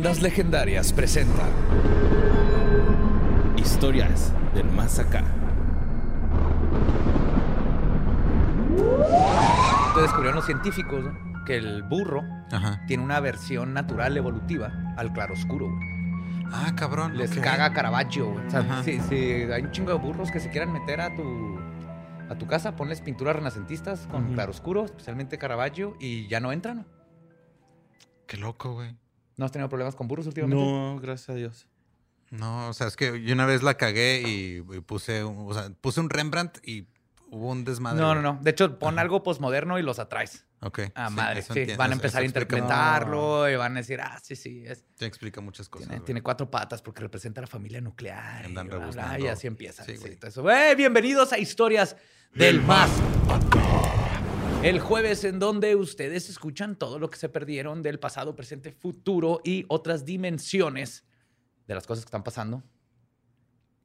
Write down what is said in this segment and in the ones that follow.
Leyendas Legendarias presenta Historias del Más Acá. Entonces descubrieron los científicos ¿no? que el burro Ajá. tiene una versión natural evolutiva al claroscuro. güey. Ah, cabrón. Les ok. caga Caravaggio. güey. O sea, Ajá. si, si hay un chingo de burros que se quieran meter a tu, a tu casa, ponles pinturas renacentistas con claroscuro, especialmente Caravaggio, y ya no entran. Qué loco, güey. ¿No has tenido problemas con burros últimamente? No, gracias a Dios. No, o sea, es que yo una vez la cagué y, y puse, un, o sea, puse un Rembrandt y hubo un desmadre. No, no, no. De hecho, pon algo posmoderno y los atraes. Ok. Ah, sí, madre. Sí, entiendo, van a eso- empezar a eso interpretarlo y van a decir, ah, sí, sí. Es, Te explica muchas cosas. tiene, cuatro patas porque representa a la familia nuclear. y, Andan bla, bla, rebuznando. y así empieza. Sí, Sí, güey. todo eso. ¡Eh, bienvenidos a Historias del Más. El jueves en donde ustedes escuchan todo lo que se perdieron del pasado, presente, futuro y otras dimensiones de las cosas que están pasando,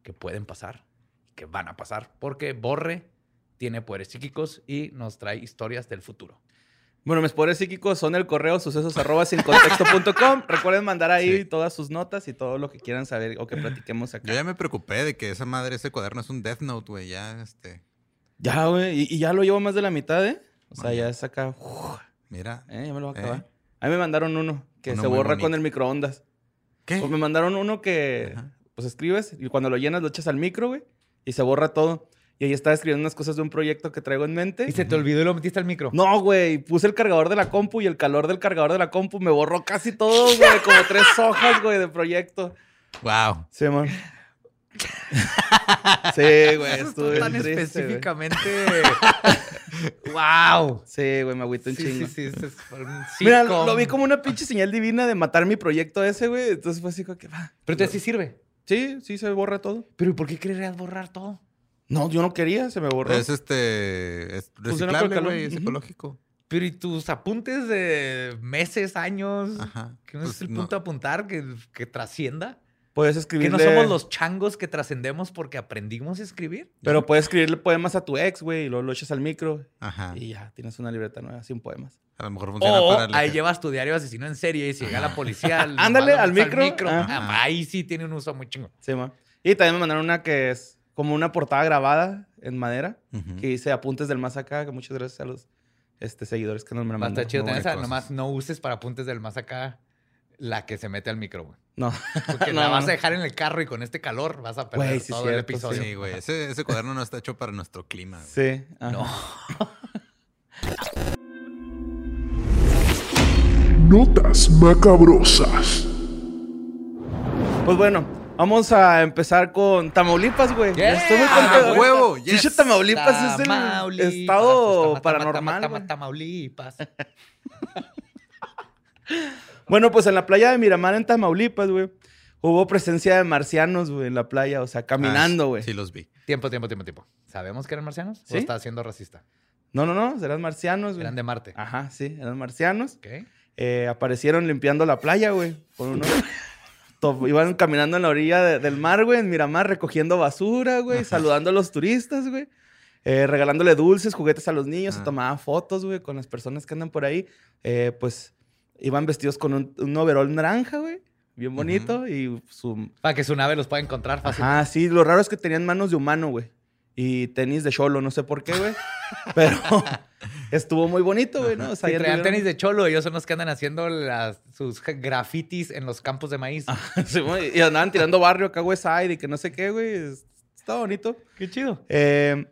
que pueden pasar, que van a pasar, porque Borre tiene poderes psíquicos y nos trae historias del futuro. Bueno, mis poderes psíquicos son el correo sucesos arroba sin contexto.com. Recuerden mandar ahí Sí. todas sus notas y todo lo que quieran saber o que platiquemos acá. Yo ya me preocupé de que esa madre, ese cuaderno es un Death Note, güey. Ya, este. Ya, güey. Y, y ya lo llevo más de la mitad, ¿eh? O sea, ya es acá. uf, Mira. eh, ya me lo voy a Eh. acabar. A mí me mandaron uno que Uno se borra bonito. con el microondas. ¿Qué? Pues me mandaron uno que, Ajá. pues escribes y cuando lo llenas lo echas al micro, güey. Y se borra todo. Y ahí estaba escribiendo unas cosas de un proyecto que traigo en mente. Y se te olvidó y lo metiste al micro. No, güey, puse el cargador de la compu y el calor del cargador de la compu me borró casi todo, güey, como tres hojas, güey, de proyecto. Wow. Sí, man. Sí, güey, estuve tan triste, específicamente. ¡Wow! Sí, güey, me agüité un Sí, chingo. sí, sí, es un Mira, lo vi como una pinche señal divina de matar mi proyecto ese, güey. Entonces fue así como que va. Pero entonces sí sirve. Sí, sí se borra todo. Pero ¿y por qué querrías borrar todo? No, yo no quería, se me borró. Es este. Es el reciclable, güey. Es ecológico. Pero ¿y tus apuntes de meses, años? Ajá. ¿Que no Pues es el no. punto de apuntar? ¿Que, que trascienda? Puedes ¿Que escribirle... no somos los changos que trascendemos porque aprendimos a escribir? Pero puedes escribirle poemas a tu ex, güey, y luego lo echas al micro. Ajá. Y ya, tienes una libreta nueva sin poemas. A lo mejor funciona O para. ahí llevas tu diario asesino en serie y si llega la policía... al- Ándale, al micro. Ah, Ajá. ahí sí tiene un uso muy chingo. Sí, man. Y también me mandaron una que es como una portada grabada en madera, que dice apuntes del más acá, que muchas gracias a los este, seguidores que nos me mandaron. chido esa. cosas. Nomás no uses para apuntes del más acá la que se mete al micro, güey. No. Porque No, la vas a dejar en el carro y con este calor vas a perder Güey, sí, todo cierto, el episodio. Sí, güey. Ese, ese cuaderno no está hecho para nuestro clima. güey. Sí. ajá. No. Notas macabrosas. Pues bueno, vamos a empezar con Tamaulipas, güey. Yeah. Estoy muy Ah, contento. huevo, yes. Tamaulipas es el Tamaulipas, estado Tama- paranormal. Tamaulipas. Bueno, pues en la playa de Miramar, en Tamaulipas, güey, hubo presencia de marcianos, güey, en la playa, o sea, caminando, Ah, güey. Sí, los vi. Tiempo, tiempo, tiempo, tiempo. ¿Sabemos que eran marcianos? ¿Sí? ¿O está siendo racista? No, no, no, eran marcianos, güey. Eran de Marte. Ajá, sí, eran marcianos. Ok. Eh, aparecieron limpiando la playa, güey. Con unos... Iban caminando en la orilla de- del mar, güey, en Miramar, recogiendo basura, güey, saludando a los turistas, güey. Eh, regalándole dulces, juguetes a los niños, se Ah. tomaban fotos, güey, con las personas que andan por ahí. Eh, pues iban vestidos con un, un overol naranja, güey, bien bonito, y su... Para que su nave los pueda encontrar fácil. Ajá, sí, lo raro es que tenían manos de humano, güey. Y tenis de cholo, no sé por qué, güey. Pero estuvo muy bonito, güey, ¿no? O sea, ya traían tenis de cholo, ellos son los que andan haciendo las- sus grafitis en los campos de maíz. Sí, güey, y andaban tirando barrio acá, West Side y que no sé qué, güey. Es- Está bonito. Qué chido. Eh,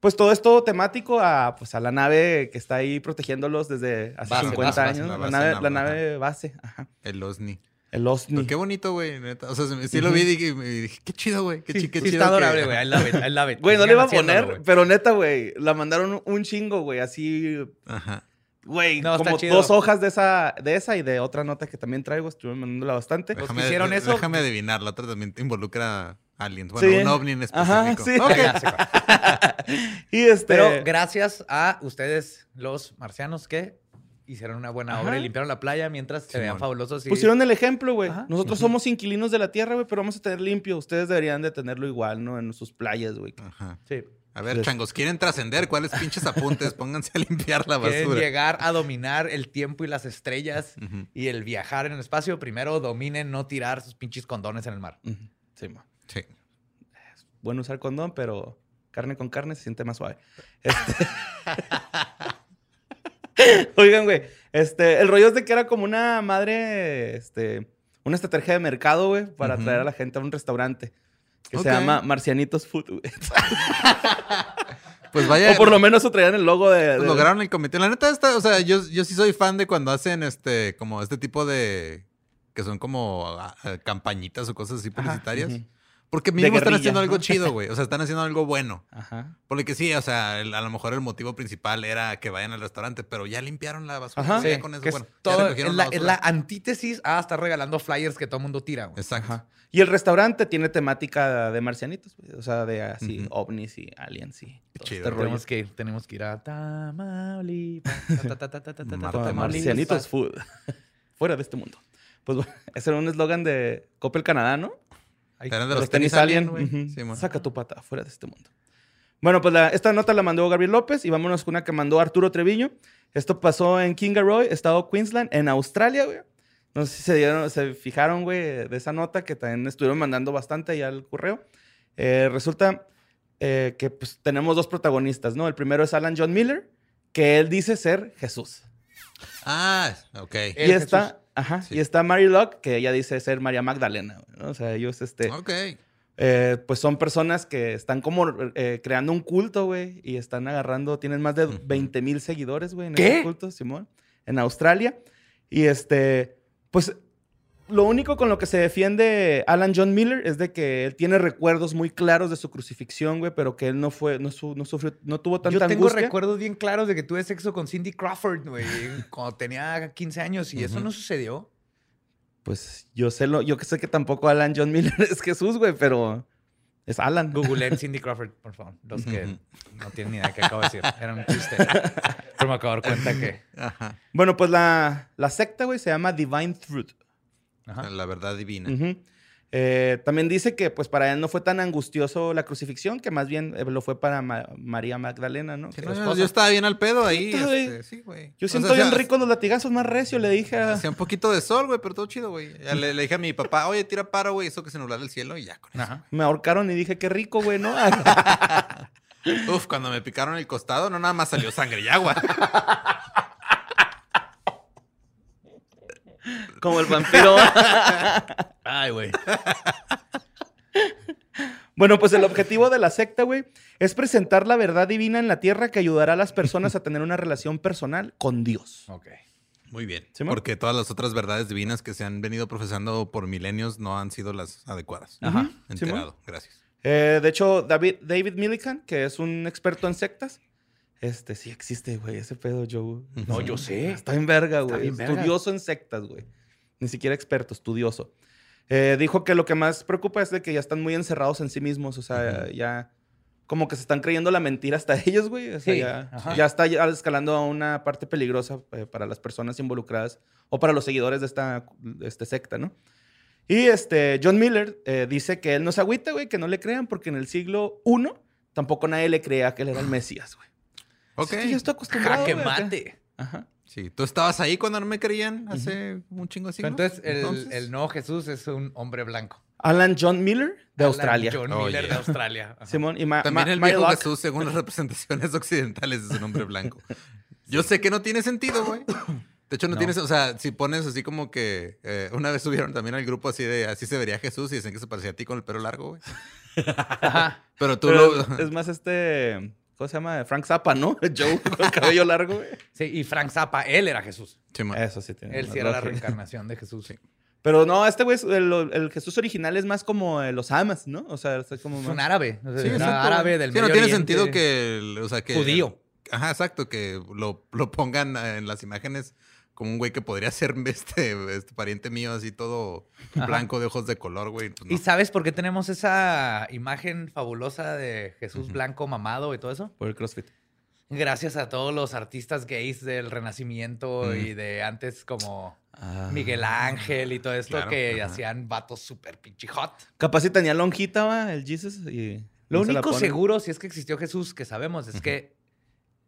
pues todo esto temático a, pues, a la nave que está ahí protegiéndolos desde hace Base, 50 base, años. la nave, nav- la nave base. Ajá. El OSNI. El Osni. Pero qué bonito, güey. neta. O sea, se- sí lo vi y dije, y dije, qué chido, güey. Qué, chi- qué Sí, chido. está que- adorable, güey. I love it. I love it. Güey, no le iba a poner, pero neta, güey, la mandaron un chingo, güey, así, Ajá. Güey, No, como dos hojas de esa, de esa y de otra nota que también traigo, estuve mandándola bastante. Los que hicieron eso- Déjame adivinar. La otra también te involucra aliens. Bueno, Sí. un ovni en Ajá, específico. sí. Ok. Ya sé cuál. Y este, Pero gracias a ustedes, los marcianos, que hicieron una buena obra Ajá. y limpiaron la playa mientras se vean Simón. fabulosos. Y... pusieron el ejemplo, güey. Ajá. Nosotros somos inquilinos de la tierra, güey, pero vamos a tener limpio. Ustedes deberían de tenerlo igual, ¿no? En sus playas, güey. Ajá. Sí. A ver, changos, ¿quieren trascender? ¿Cuáles pinches apuntes? Pónganse a limpiar la Quieren basura. llegar a dominar el tiempo y las estrellas y el viajar en el espacio. Primero dominen no tirar sus pinches condones en el mar. Sí, ma. Sí. Bueno usar condón, pero carne con carne se siente más suave. Este- Oigan, güey, este, el rollo es de que era como una madre, este, una estrategia de mercado, güey, para Ujú. atraer a la gente a un restaurante que se llama Marcianitos Food. Pues vaya. o por lo menos traían el logo de... pues de- lograron el comité. La neta, está, o sea, yo, yo sí soy fan de cuando hacen este, como este tipo de. que son como ah, campañitas o cosas así publicitarias. ujú. Porque mínimo están haciendo algo ¿no? chido, güey. O sea, están haciendo algo bueno. Ajá. Porque que sí, o sea, el- a lo mejor el motivo principal era que vayan al restaurante, pero ya limpiaron la basura. Ajá. Sí, con eso, que es bueno, todo- es, la, la es la basura. antítesis a estar regalando flyers que todo el mundo tira. güey. Exacto. Ajá. Y el restaurante tiene temática de marcianitos, güey. O sea, de así, ovnis y aliens y todo chido. este rollo. Tenemos que ir, tenemos que ir a Tamaulipas. Marcianitos Food. Fuera de este mundo. Pues bueno, ese era un eslogan de Coppel Canadá, ¿no? Ahí- Los, los tenis alien. güey. Sí. Saca tu pata fuera de este mundo. Bueno, pues la- esta nota la mandó Gabriel López y vámonos con una que mandó Arturo Treviño. Esto pasó en Kingaroy, estado Queensland, en Australia, güey. No sé si se, dieron, se fijaron, güey, de esa nota que también estuvieron mandando bastante ahí al correo. Eh, resulta eh, que pues, tenemos dos protagonistas, ¿no? El primero es Alan John Miller, que él dice ser Jesús. Ah, ok. El y está, Jesús. ajá, Sí. y está Mary Locke, que ella dice ser María Magdalena. O sea, ellos, este, Ok. eh, pues son personas que están como eh, creando un culto, güey, y están agarrando, tienen más de Ujú. 20 mil seguidores, güey, en ¿Qué? ese culto, Simón, en Australia. Y este, pues lo único con lo que se defiende Alan John Miller es de que él tiene recuerdos muy claros de su crucifixión, güey, pero que él no fue, no, su- no sufrió, no tuvo tanta Yo tengo angustia. recuerdos bien claros de que tuve sexo con Cindy Crawford, güey, cuando tenía 15 años y eso no sucedió. Pues yo sé lo, yo que sé que tampoco Alan John Miller es Jesús, güey, pero es Alan. Googleen Cindy Crawford, por favor. Los que no tienen ni idea de qué acabo de decir. Era un chiste. Pero me acabo de dar cuenta que. Ajá. Bueno, pues la, la secta, güey, se llama Divine Truth. Ajá. La verdad divina. Eh, también dice que pues para él no fue tan angustioso la crucifixión, que más bien eh, lo fue para Ma- María Magdalena, ¿no? Sí, Que no, yo, estaba bien al pedo ahí. Sí, güey. este, sí, güey. Yo O siento sea, bien hacía- rico los latigazos más recio, le dije a... Hacía un poquito de sol, güey, pero todo chido, güey. Le, le dije a mi papá, oye, tira paro, güey, eso que se nublara el cielo y ya con eso. Me ahorcaron y dije, qué rico, güey, ¿no? Uf, cuando me picaron el costado, no nada más salió sangre y agua. Como el vampiro. Ay, güey. bueno, pues el objetivo de la secta, güey, es presentar la verdad divina en la tierra que ayudará a las personas a tener una relación personal con Dios. Ok. Muy bien. Porque todas las otras verdades divinas que se han venido profesando por milenios no han sido las adecuadas. Ajá. Enterado. Gracias. Eh, de hecho, David, David Millikan, que es un experto en sectas, este sí existe, güey, ese pedo, Joe. No, yo sé. Está en verga, güey. Estudioso en sectas, güey. Ni siquiera experto, estudioso. Eh, dijo que lo que más preocupa es de que ya están muy encerrados en sí mismos. O sea, ya como que se están creyendo la mentira hasta ellos, güey. O sea, Sí, ya, está escalando a una parte peligrosa eh, para las personas involucradas o para los seguidores de esta este secta, ¿no? Y este, John Miller eh, dice que él no se agüita, güey, que no le crean porque en el siglo I tampoco nadie le creía que él era el Mesías, güey. Ok. Es que yo estoy acostumbrado, Jaque mate. Ajá. Sí, tú estabas ahí cuando no me creían hace un chingo de siglos. Entonces, el, Entonces, el nuevo Jesús es un hombre blanco. Alan John Miller de Alan Australia. John Oh, Miller yeah. de Australia. Simón y Ma- También Ma- el viejo. Jesús, según las representaciones occidentales, es un hombre blanco. Yo sé que no tiene sentido, güey. De hecho, no, No. tienes, o sea, si pones así como que eh, una vez subieron también al grupo así de así se vería Jesús y dicen que se parecía a ti con el pelo largo, güey. Ajá. Pero tú Pero lo. es más este. ¿Cómo se llama? Frank Zappa, ¿no? Joe con el cabello largo, güey. Sí, y Frank Zappa, él era Jesús. Sí, man. Eso sí tiene. Él sí era la reencarnación de Jesús. Sí. Pero no, este güey, es- el, el Jesús original es más como eh, los amas, ¿no? O sea, es como Es un árabe. o sea, Sí, era exacto. árabe del Sí, no Medio tiene Oriente. sentido que, o sea, que Judío. Ajá, exacto, que lo, lo pongan eh, en las imágenes como un güey que podría ser este, este pariente mío, así todo blanco de ojos de color, güey. pues, ¿Y sabes por qué tenemos esa imagen fabulosa de Jesús blanco mamado y todo eso? Por el CrossFit. Gracias a todos los artistas gays del Renacimiento y de antes como Miguel Ángel y todo esto Claro, que hacían vatos súper pinche hot. Capaz si tenía lonjita, va, el Jesus, y... Lo único seguro, si es que existió Jesús, que sabemos, es que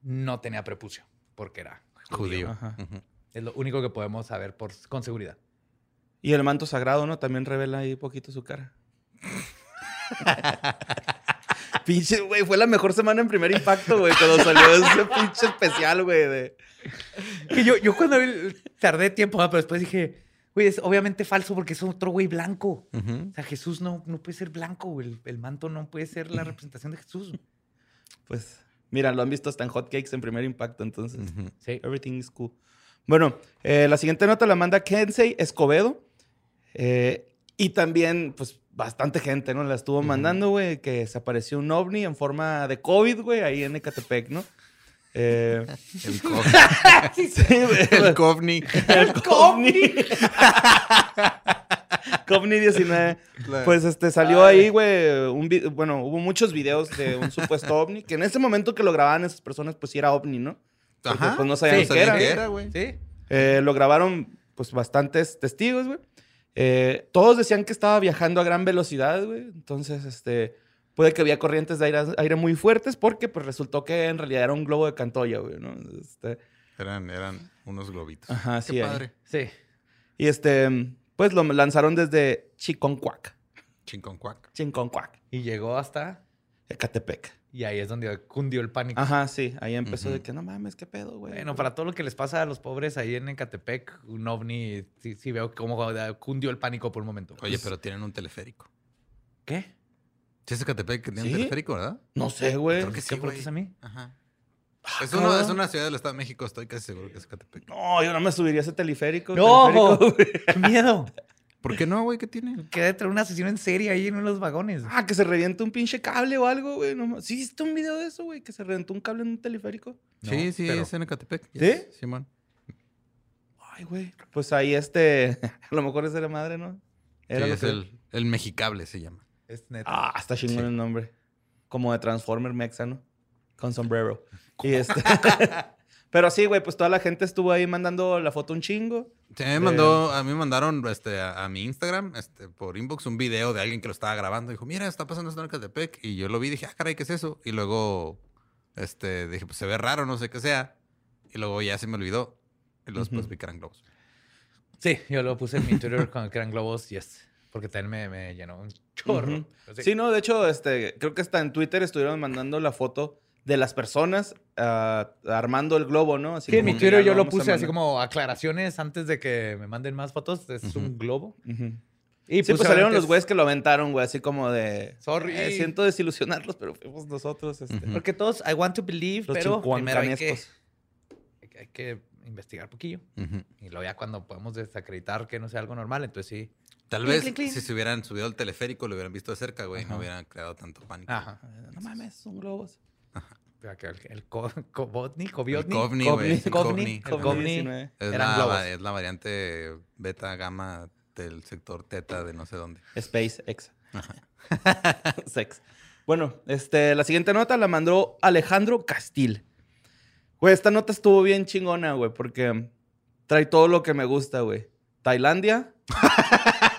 no tenía prepucio, porque era judío. Judío. Es lo único que podemos saber por, con seguridad. Y el manto sagrado, ¿no? También revela ahí poquito su cara. pinche, güey, fue la mejor semana en primer impacto, güey, cuando salió ese pinche especial, güey, de... Que yo, yo cuando tardé tiempo, ah, pero después dije, güey, es obviamente falso porque es otro güey blanco. O sea, Jesús no, no puede ser blanco, güey. El, el manto no puede ser la representación de Jesús. Pues, mira, lo han visto hasta en hotcakes en primer impacto, entonces. Sí. Everything is cool. Bueno, eh, la siguiente nota la manda Kensei Escobedo. eh, y también, pues, bastante gente, ¿no? La estuvo mandando, güey, que se apareció un ovni en forma de COVID, güey, ahí en Ecatepec, ¿no? Eh, El, co- sí, güey. el Covni. El Covni. Covni 19. Claro. Pues este salió ahí, güey. un Bueno, hubo muchos videos de un supuesto ovni. Que en ese momento que lo grababan esas personas, pues sí era ovni, ¿no? Ajá. pues no sabían Sí, qué sabían era. qué era, güey. ¿Sí? Eh, lo grabaron, pues, bastantes testigos, güey. Eh, todos decían que estaba viajando a gran velocidad, güey. Entonces, este, puede que había corrientes de aire, aire muy fuertes porque, pues, resultó que en realidad era un globo de Cantoya, güey, ¿no? Este, Eran, eran unos globitos. Ajá, Qué sí, padre. Sí. y este, pues, lo lanzaron desde Chiconcuac. Chinconcuac. Chiconcuac. Y llegó hasta... Ecatepec. Y ahí es donde cundió el pánico. Ajá, sí. Ahí empezó de que no mames, qué pedo, güey. Bueno, para todo lo que les pasa a los pobres ahí en Ecatepec, un ovni, sí, sí veo cómo cundió el pánico por un momento. Oye, pero tienen un teleférico. ¿Qué? Sí, es Ecatepec que tiene ¿Sí? un teleférico, ¿verdad? No sé, güey. Creo que ¿Qué sí, preguntas güey. a mí? Ajá. Ah, Es una, cabrón. es una ciudad del Estado de México, estoy casi seguro que es Ecatepec. No, yo no me subiría a ese teleférico. ¡No! teleférico, güey. ¡Qué miedo! ¿Por qué no, güey? ¿Qué tiene? Queda dentro de una sesión en serie ahí en los vagones. Ah, que se revienta un pinche cable o algo, güey. No, ¿Sí viste un video de eso, güey? Que se reventó un cable en un teleférico. sí, sí, pero- es en Ecatepec. ¿Sí? Yes, Simón. Ay, güey. Pues ahí este... A lo mejor ese era madre, ¿no? Sí, Era lo es que- el, el mexicable se llama. Es neta. Ah, está chingón Sí. el nombre. Como de Transformer mexano. Con sombrero. Y este... Pero sí, güey, pues toda la gente estuvo ahí mandando la foto un chingo. Sí, me mandó, a mí me mandaron este, a, a mi Instagram, este, por inbox, un video de alguien que lo estaba grabando. Dijo, mira, está pasando esto en Ecatepec. Y yo lo vi y dije, ah, caray, ¿qué es eso? Y luego, este, dije, pues se ve raro, no sé qué sea. Y luego ya se me olvidó. Y luego después Ujú. vi que eran globos. Sí, yo lo puse en mi Twitter con que eran globos, yes. Porque también me, me llenó un chorro. Sí. no, de hecho, este, creo que hasta en Twitter estuvieron mandando la foto de las personas ah, armando el globo, ¿no? Así Sí, en mi Twitter yo lo puse así como aclaraciones antes de que me manden más fotos. Es Ujú. un globo. Ujú. Y Sí, pues salieron obviamente los güeyes que lo aventaron, güey, así como de... Sorry. "Eh, siento desilusionarlos, pero fuimos nosotros. Este. Ujú. Porque todos, I want to believe, Los pero primero hay que, hay que- hay que investigar poquillo. Ujú. Y luego ya cuando podemos desacreditar que no sea algo normal, entonces sí. Tal vez clink, clink. si se hubieran subido al teleférico, lo hubieran visto de cerca, güey. No hubieran creado tanto pánico. Ajá. No mames, son globos. El, el co- Cobotni, El Coviotni. Covni, Covni, güey. el Covni, Covni. el COVID Covni. 19. Es eran la, globos. va- es la variante beta gamma del sector teta de no sé dónde. SpaceX. Sex. Bueno, este, la siguiente nota la mandó Alejandro Castil. Güey, esta nota estuvo bien chingona, güey, porque trae todo lo que me gusta, güey. Tailandia.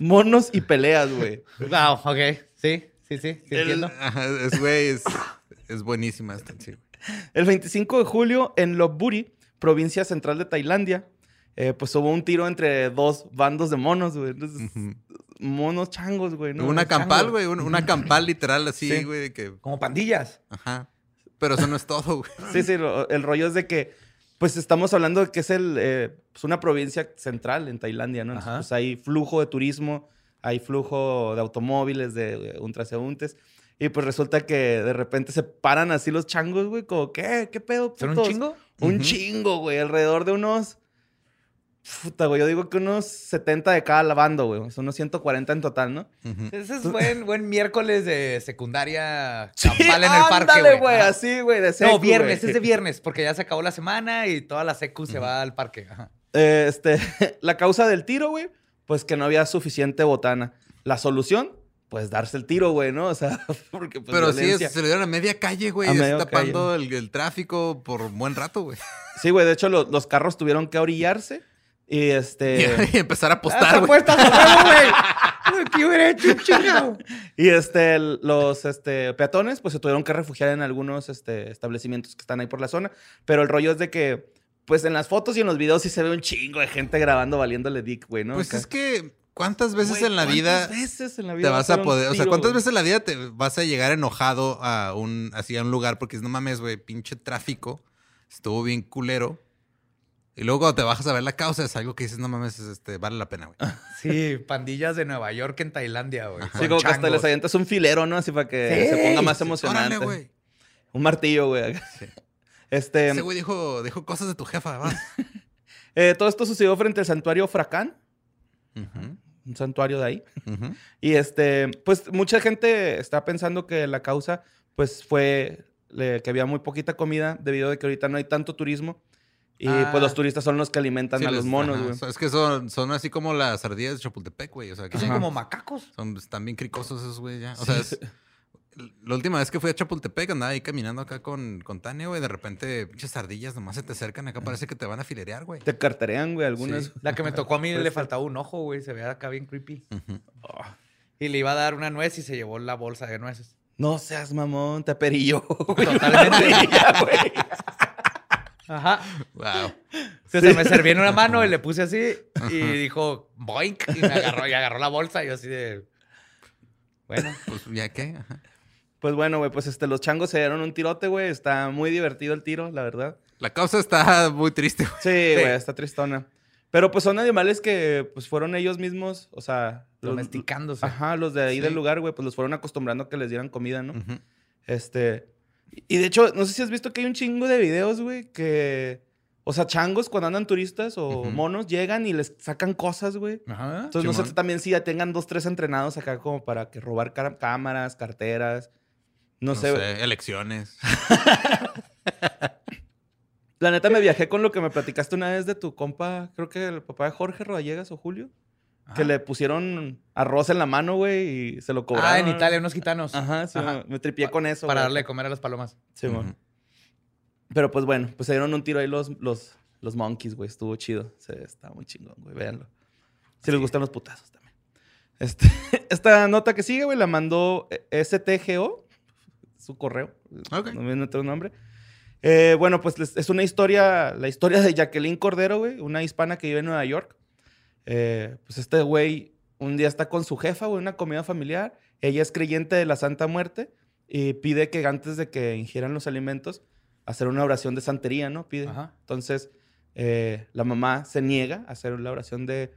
Monos y peleas, güey. Wow, ok. Sí, sí, sí, sí El- es, güey, es, es buenísima esta, sí, güey. El 25 de julio en Lopburi, provincia central de Tailandia, eh, pues hubo un tiro entre dos bandos de monos, güey. Entonces. Monos changos, güey. ¿no? una campal, güey, una, una campal literal así, Sí. güey, de que, Como pandillas. ajá. Pero eso no es todo, güey. Sí, sí, lo- el rollo es de que, pues estamos hablando de que es el, eh, pues, una provincia central en Tailandia, ¿no? Entonces, pues hay flujo de turismo, hay flujo de automóviles, de eh, ultraseúntes. Y pues resulta que de repente se paran así los changos, güey, como, ¿qué? ¿Qué pedo? ¿Son un putos?" chingo? Un chingo, güey. Alrededor de unos. Puta, güey. Yo digo que unos 70 de cada lavando, güey. Son unos 140 en total, ¿no? Ese es buen, buen miércoles de secundaria campal en el parque, ándale, güey. güey. Ajá. Así, güey. De No, secu, viernes, güey. es de viernes, porque ya se acabó la semana y toda la secu se va al parque. Ajá. Eh, este, la causa del tiro, güey, pues que no había suficiente botana. La solución, pues darse el tiro, güey, ¿no? O sea, porque pues Pero sí, se lo dieron a media calle, güey. Tapando el, el tráfico por un buen rato, güey. Sí, güey, de hecho lo- los carros tuvieron que orillarse y este... Y empezar a apostar, apuestas güey. ¿Qué hubiera hecho, chingado? Y este, los este, peatones, pues se tuvieron que refugiar en algunos este, establecimientos que están ahí por la zona. Pero el rollo es de que, pues en las fotos y en los videos sí se ve un chingo de gente grabando valiéndole dick, güey, ¿no? Pues Acá. es que, ¿cuántas veces Güey, en la vida ¿cuántas veces en la te vida vas dar a poder, o sea, cuántas güey? veces en la vida te vas a llegar enojado a un, así a un lugar porque no mames, güey, pinche tráfico, estuvo bien culero. Y luego cuando te bajas a ver la causa es algo que dices, no mames, es, este, vale la pena, güey. Sí, pandillas de Nueva York en Tailandia, güey. Sí, como que hasta changos. les avientas un filero, ¿no? Así para que Sí, se ponga más sí. emocionante. Órale, güey. Un martillo, güey. Este, Ese güey dijo, dijo cosas de tu jefa, vas. eh, todo esto sucedió frente al santuario Fracán, Ujú, un santuario de ahí. Y este, pues mucha gente está pensando que la causa, pues fue le- que había muy poquita comida debido a que ahorita no hay tanto turismo. Y Ah. pues los turistas son los que alimentan Sí, a los monos, güey. Es que son, son así como las ardillas de Chapultepec, güey. O sea, que son como macacos. son, están bien cricosos esos, güey, ya. O sea, es- la última vez que fui a Chapultepec andaba ahí caminando acá con, con Tania, güey. De repente, pinches ardillas nomás se te acercan. Acá parece que te van a filerear, güey. Te carterean, güey, algunas. Sí. La que me tocó a mí le faltaba un ojo, güey. Se veía acá bien creepy. Y le iba a dar una nuez y se llevó la bolsa de nueces. No seas mamón, te perillo. Totalmente. Ajá. Wow. Se, se me serví en una mano y le puse así y dijo boink y me agarró y agarró la bolsa y yo así de bueno Pues, ¿ya qué? Ajá. Pues bueno, güey, pues este, los changos se dieron un tirote, güey. Está muy divertido el tiro, la verdad. La causa está muy triste, güey. Sí, güey, está tristona. Pero pues son animales que pues fueron ellos mismos, o sea... los- domesticándose. Ajá, los de ahí Sí. del lugar, güey, pues los fueron acostumbrando a que les dieran comida, ¿no? Este. Y de hecho, no sé si has visto que hay un chingo de videos, güey, que. O sea, changos cuando andan turistas o monos llegan y les sacan cosas, güey. Ajá. Entonces, no sé también si ya tengan dos, tres entrenados acá como para que robar cámaras, carteras. No, No, sé. sé, elecciones. La neta me viajé con lo que me platicaste una vez de tu compa, creo que el papá de Jorge Rodallegas o Julio, que le pusieron arroz en la mano, güey, y se lo cobraron. Ah, en Italia, unos gitanos. Ajá, sí, Ajá. me- me tripié con eso. Para güey. darle de comer a las palomas. Sí, mon. Pero pues bueno, pues se dieron un tiro ahí los, los, los monkeys, güey. Estuvo chido. Se, está muy chingón, güey. Véanlo. Si les gustan los putazos también. Este, esta nota que sigue, güey, la mandó STGO. Su correo. Ok. No viene otro nombre. Eh, bueno, pues es una historia, la historia de Jacqueline Cordero, güey, una hispana que vive en Nueva York. Eh, pues este güey un día está con su jefa, güey, una comida familiar. Ella es creyente de la Santa Muerte y pide que antes de que ingieran los alimentos, hacer una oración de santería, ¿no? Pide. Ajá. Entonces, eh, la mamá se niega a hacer la oración de,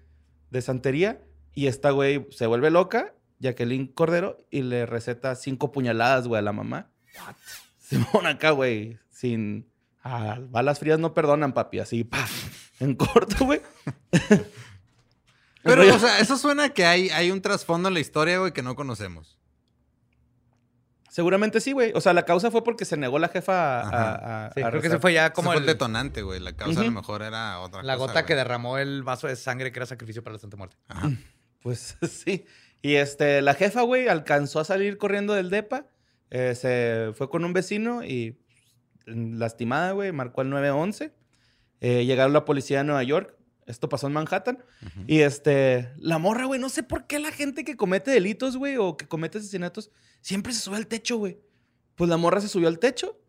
de santería y esta güey se vuelve loca, Jacqueline Cordero, y le receta cinco puñaladas, güey, a la mamá. Simón acá, güey, sin... Ah, balas frías no perdonan, papi, así, pa, en corto, güey. Pero, o sea, eso suena que hay, hay un trasfondo en la historia, güey, que no conocemos. Seguramente sí, güey. O sea, la causa fue porque se negó la jefa a... A- a Sí, creo que se fue ya Como como el, el- detonante, güey. La causa a lo mejor era otra la cosa, gota que derramó el vaso de sangre que era sacrificio para la Santa Muerte. Ajá. Pues sí. Y este, la jefa, güey, alcanzó a salir corriendo del DEPA. eh, se fue con un vecino y lastimada, güey, marcó el 911. Eh, llegaron la policía de Nueva York. Esto pasó en Manhattan. Y este, la morra, güey, no sé por qué la gente que comete delitos, güey, o que comete asesinatos, siempre se sube al techo, güey. Pues la morra se subió al techo.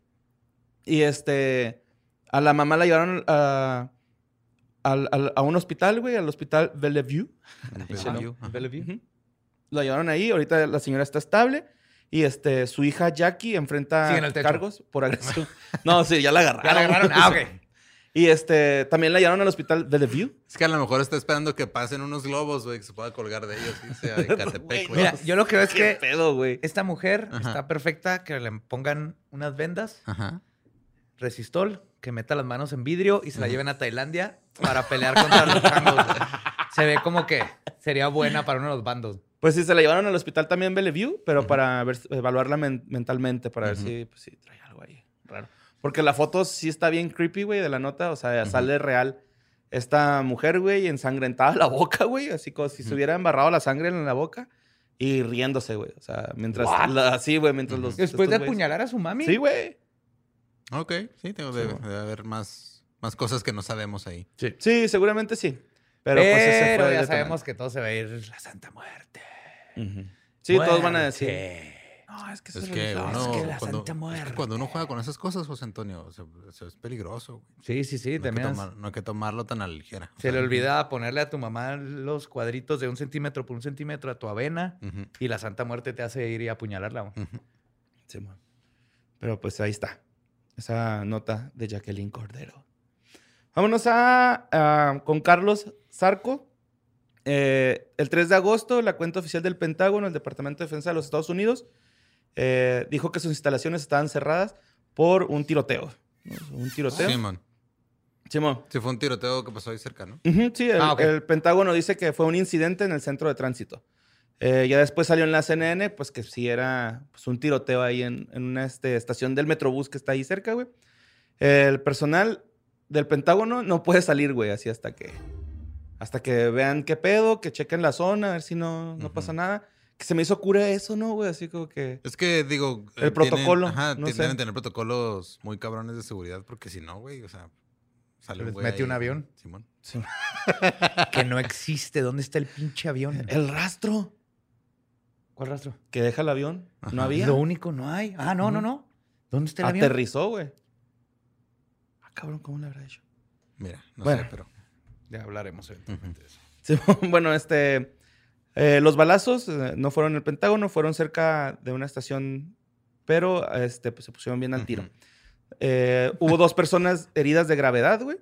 Y este, a la mamá la llevaron a, a un hospital, güey, al hospital Bellevue. Bellevue. Ujú. La llevaron ahí, ahorita la señora está estable. Y este, su hija Jackie enfrenta cargos por agresión. no, sí, ya la agarraron. Ya la agarraron. Ah, ok. Y este, también la llevaron al hospital Bellevue. Es que a lo mejor está esperando que pasen unos globos, güey, que se pueda colgar de ellos. Y sea de Catepec, no. güey. Mira, yo lo que veo es ¿Qué que pedo, güey? esta mujer Ajá. está perfecta, que le pongan unas vendas, Ajá. resistol, que meta las manos en vidrio y se la lleven a Tailandia para pelear contra los changos. güey. Se ve como que sería buena para uno de los bandos. Pues sí, se la llevaron al hospital también Bellevue, pero para ver- evaluarla men- mentalmente, para ver si, pues, sí, trae algo ahí raro. Porque la foto sí está bien creepy, güey, de la nota. O sea, sale real esta mujer, güey, ensangrentada la boca, güey, así como si se hubiera embarrado la sangre en la boca y riéndose, güey. O sea, mientras, la- así, güey, mientras los... Después de apuñalar a su mami. Sí, güey. Ok, sí, tengo, debe, debe haber más, más cosas que no sabemos ahí. Sí, seguramente sí. Pero, Pero, pues ese fue el ya sabemos que todo se va a ir la Santa Muerte. Sí, todos van a decir. Muerte. No, es que Es que, religioso". uno, que la cuando, Santa es que Muerte. cuando uno juega con esas cosas, José Antonio, se- se- es peligroso. güey. Sí, sí, sí. No, hay que también es- tomar- no hay que tomarlo tan a la ligera. O Se sea, le olvida ponerle a tu mamá los cuadritos de un centímetro por un centímetro a tu avena ujú, y la Santa Muerte te hace ir y apuñalarla. güey. ujú. Sí, man. Pero pues ahí está. Esa nota de Jacqueline Cordero. Vámonos a, a- con Carlos Zarco. Eh, el 3 de agosto, la cuenta oficial del Pentágono, el Departamento de Defensa de los Estados Unidos, eh, dijo que sus instalaciones estaban cerradas por un tiroteo. Un tiroteo. Simón. Simón. Sí, fue un tiroteo que pasó ahí cerca, ¿no? Ujú, sí, el, Ah, ok. el Pentágono dice que fue un incidente en el centro de tránsito. Eh, ya después salió en la CNN, pues que sí era pues, un tiroteo ahí en, en una este, estación del Metrobús que está ahí cerca, güey. El personal del Pentágono no puede salir, güey, así hasta que hasta que vean qué pedo, que chequen la zona, a ver si no, no Ujú. pasa nada. Que se me hizo cura eso, ¿no, güey? Así como que... Es que, digo... El eh, protocolo, ajá, no ti- sé. deben tener protocolos muy cabrones de seguridad porque si no, güey, o sea... Sale un güey mete ahí, un avión. Simón. Que no existe. ¿Dónde está el pinche avión? El rastro ¿Cuál rastro? que deja el avión, Ajá. no había. Lo único, no hay. Ah, no, no, no. ¿Dónde está el avión? Aterrizó, güey. Ah, cabrón, ¿cómo le habrá hecho? Mira, no Bueno. sé, pero... Ya hablaremos eventualmente de eso. Sí, bueno, este. Eh, los balazos eh, no fueron en el Pentágono, fueron cerca de una estación, pero este, pues, se pusieron bien al tiro. Eh, hubo dos personas heridas de gravedad, güey.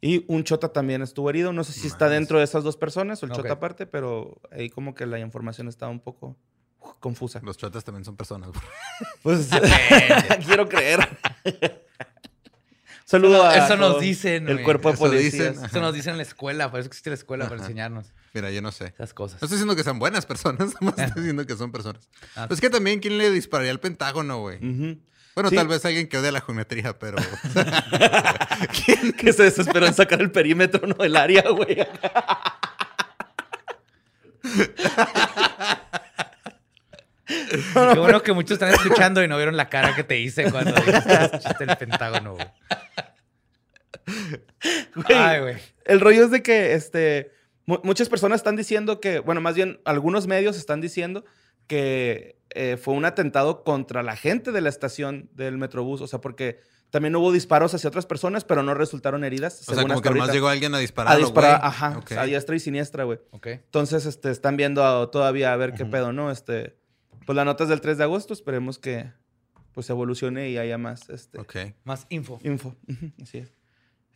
Y un chota también estuvo herido. No sé si está dentro de esas dos personas o el chota aparte, pero ahí como que la información estaba un poco uh, confusa. Los chotas también son personas. güey. Pues quiero creer. Saludo a Eso nos dicen, el cuerpo de Eso policías. dicen. Eso nos dicen en la escuela. Por eso existe la escuela, para enseñarnos Mira, yo no sé. esas cosas. No estoy diciendo que sean buenas personas, no estoy diciendo que son personas. Ah. Pues es que también, ¿quién le dispararía al Pentágono, güey? Bueno, Sí. tal vez alguien que odia la geometría, pero... que se desesperó en sacar el perímetro, ¿no? Del área, güey. Qué bueno que muchos están escuchando y no vieron la cara que te hice cuando dijiste el Pentágono, güey. Güey, Ay, güey. El rollo es de que este, mu- muchas personas están diciendo que, bueno, más bien algunos medios están diciendo que eh, fue un atentado contra la gente de la estación del Metrobús. O sea, porque también hubo disparos hacia otras personas, pero no resultaron heridas. O sea, como que nomás llegó alguien a disparar. a disparar, güey. ajá, Ok. a diestra y siniestra, güey. Ok. Entonces, este, están viendo a- todavía a ver qué pedo, ¿no? Este, pues la nota es del 3 de agosto, esperemos que pues evolucione y haya más este, Ok. Más info. info. Así es.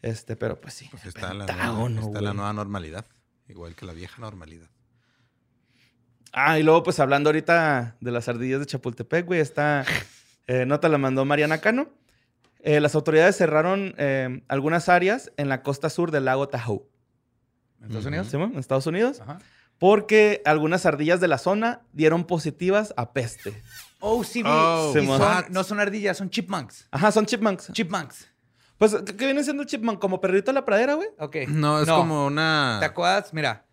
Este, pero pues sí. Pues está, la nueva, está la nueva normalidad. Igual que la vieja normalidad. Ah, y luego, pues hablando ahorita de las ardillas de Chapultepec, güey, esta eh, nota la mandó Mariana Cano. Eh, las autoridades cerraron eh, algunas áreas en la costa sur del lago Tahoe, ¿En Estados. Unidos? ¿sí, en Estados Unidos, Ajá. Porque algunas ardillas de la zona dieron positivas a peste. Oh, sí. Oh, son- no son ardillas, son chipmunks. Ajá, son chipmunks. Chipmunks. Pues, ¿qué viene siendo el chipmunk? ¿Como perrito de la pradera, güey? Ok. No, es como una... ¿Te acuerdas? Mira.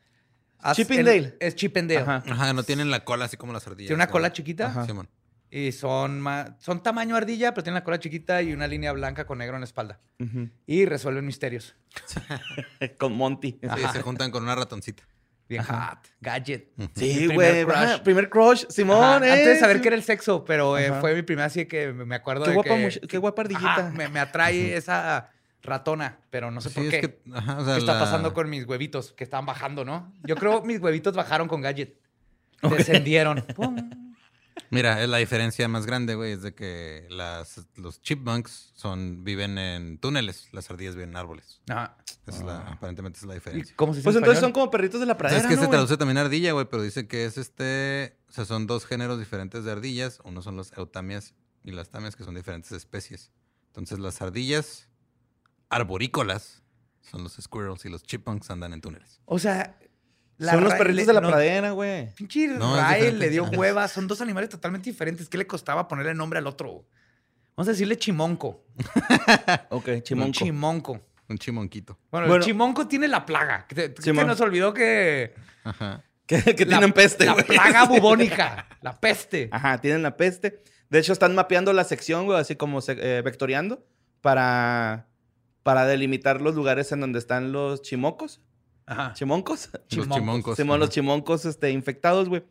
haz Chip el- and Dale. Es Chip and Dale. Ajá. Ajá, no tienen la cola así como las ardillas. Tiene una ¿no? cola chiquita Ajá. Simón. y son, ma- son tamaño ardilla, pero tienen la cola chiquita y una línea blanca con negro en la espalda. Ujú. Y resuelven misterios. Con Monty. Sí, se juntan con una ratoncita. Bien hot. Gadget. Sí, güey. primer Primer crush. Simón, Ajá, eh. Antes de saber sí. qué era el sexo, pero eh, fue mi primera así que me acuerdo Qué de guapa, que... much- qué guapa ardillita. Ajá, me, me atrae esa ratona, pero no sé Sí, por es qué. que... Ajá, o sea, ¿Qué está la- pasando con mis huevitos que estaban bajando, no? Yo creo mis huevitos bajaron con Gadget. Descendieron. Pum. Mira, es la diferencia más grande, güey, es de que las, los chipmunks son, viven en túneles, las ardillas viven en árboles. Esa es la, aparentemente esa es la ¿Y diferencia. cómo se dice Pues en entonces son como perritos de la pradera, es que ¿no, se güey? traduce también ardilla, güey, pero dice que es este, o sea, son dos géneros diferentes de ardillas. Uno son los eutamias y las tamias, que son diferentes especies. Entonces las ardillas arborícolas son los squirrels y los chipmunks andan en túneles. O sea, Son los perritos de la no, pradera, güey. Pinche No, Rael le dio hueva. Son dos animales totalmente diferentes. ¿Qué le costaba ponerle nombre al otro? Vamos a decirle chimonco. Ok, Un chimonco. chimonco. Un chimonquito. Bueno, Bueno. el chimonco tiene la plaga. Que, que nos olvidó que... Ajá. que, que la- tienen peste, La plaga bubónica. la peste. Ajá, tienen la peste. De hecho, están mapeando la sección, güey, así como se- eh, vectoreando para, para delimitar los lugares en donde están los chimocos. Ajá. ¿Chimoncos? Los Chimoncos. Simón, los chimoncos este, infectados, güey.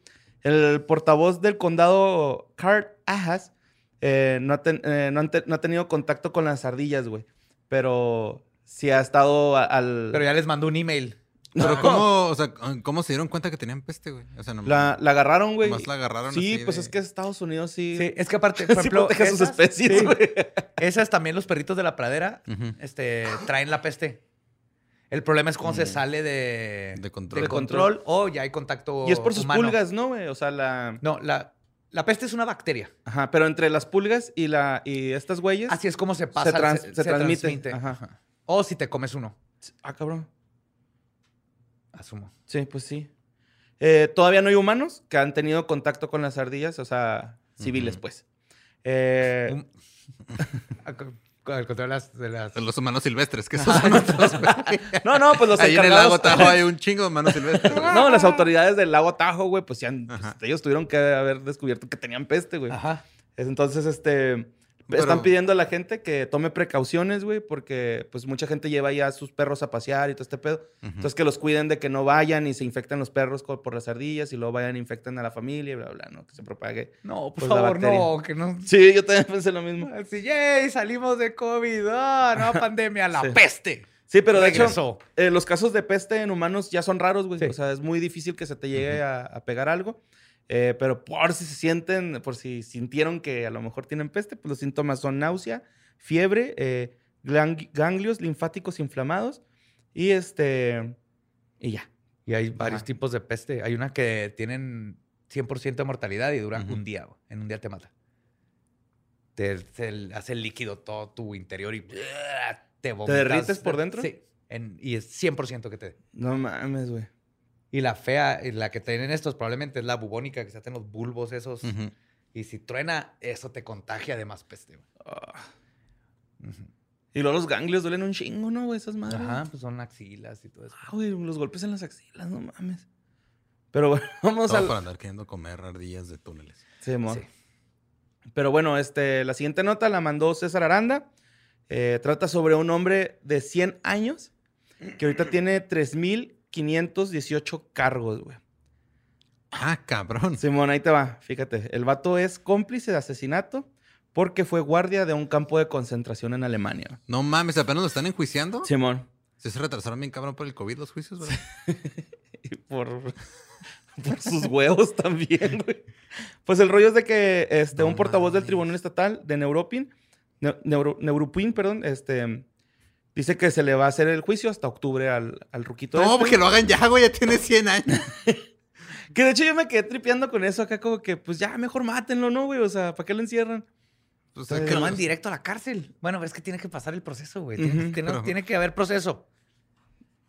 El portavoz del condado, Cart Ajas, eh, no, ha ten- eh, no han te- no ha tenido contacto con las ardillas, güey. Pero sí ha estado a- al... Pero ya les mandó un email. Pero ¿cómo, o sea, ¿cómo se dieron cuenta que tenían peste, güey? O sea, no, la, la agarraron, güey. Nomás la agarraron Sí, así pues de- es que Estados Unidos sí... Sí, es que aparte, por sí ejemplo, protege a sus esas- especies, sí, güey. esas también los perritos de la pradera este, traen la peste. El problema es cuando se sale de, De control. de control o ya hay contacto Y es por sus humano. pulgas, ¿no, güey? O sea, la... No, la, la peste es una bacteria. Ajá, pero entre las pulgas y, la, y estas güeyes... Así es como se pasa. se, trans- se transmite. Ajá. Ajá. O si te comes uno, Ah, cabrón. asumo. Sí, pues sí. Eh, todavía no hay humanos que han tenido contacto con las ardillas, o sea, civiles, pues. Eh, El control de las... de las- los humanos silvestres, que esos son otros, güey. no, no, pues los Ahí en el lago Tahoe hay un chingo de humanos silvestres. güey. No, las autoridades del lago Tajo, güey, pues ya pues, ellos tuvieron que haber descubierto que tenían peste, güey. Ajá. Entonces, este, Pero- están pidiendo a la gente que tome precauciones, güey, porque pues mucha gente lleva ya a sus perros a pasear y todo este pedo. Entonces, que los cuiden de que no vayan y se infecten los perros por las ardillas y luego vayan e infecten a la familia y bla, bla, ¿no? Que se propague. No, por Pues favor, no, que no... Sí, yo también pensé lo mismo. Así, yay, salimos de COVID, ah, nueva pandemia, la Sí. peste. Sí, pero de hecho, Regresó. eh, los casos de peste en humanos ya son raros, güey. Sí. O sea, es muy difícil que se te llegue a, a pegar algo. Eh, pero por si se sienten, por si sintieron que a lo mejor tienen peste, pues los síntomas son náusea, fiebre, eh, ganglios linfáticos inflamados y este. Y ya. Y hay varios Ajá. tipos de peste. Hay una que tienen 100% de mortalidad y duran un día. En un día te mata. Te, te hace líquido todo tu interior y te vomitas. derrites por dentro? Sí. En- y es 100% que te... No mames, güey. Y la fea, y la que tienen estos probablemente es la bubónica, que se hacen los bulbos esos. Y si truena, eso te contagia de más peste. güey. Ah. Y luego los ganglios duelen un chingo, ¿no, güey? Esas madres. Ajá, pues son axilas y todo eso. Ah, güey, los golpes en las axilas, no mames. Pero bueno, vamos Todo al. para andar queriendo comer ardillas de túneles. Sí, mo. Sí. Pero bueno, este, la siguiente nota la mandó César Aranda. Eh, trata sobre un hombre de 100 años que ahorita tiene 3.518 cargos, güey. Ah, cabrón. Simón, ahí te va. Fíjate, el vato es cómplice de asesinato porque fue guardia de un campo de concentración en Alemania. No mames, apenas lo están enjuiciando. Simón. Se retrasaron bien cabrón por el COVID los juicios, ¿verdad? Y por, por sus huevos también, güey. Pues el rollo es de que este, No un portavoz del. Tribunal Estatal de Neuropin, Ne- Neuro- Neuropin, perdón, este, dice que se le va a hacer el juicio hasta octubre al, al ruquito. No, este. porque lo hagan ya, güey, ya tiene 100 años. Que de hecho yo me quedé tripeando con eso acá, como que, pues ya, mejor mátenlo, ¿no, güey? O sea, ¿para qué lo encierran? O sea, Que lo van directo a la cárcel. Bueno, es que tiene que pasar el proceso, güey. Tiene, tiene- pero- tiene que haber proceso.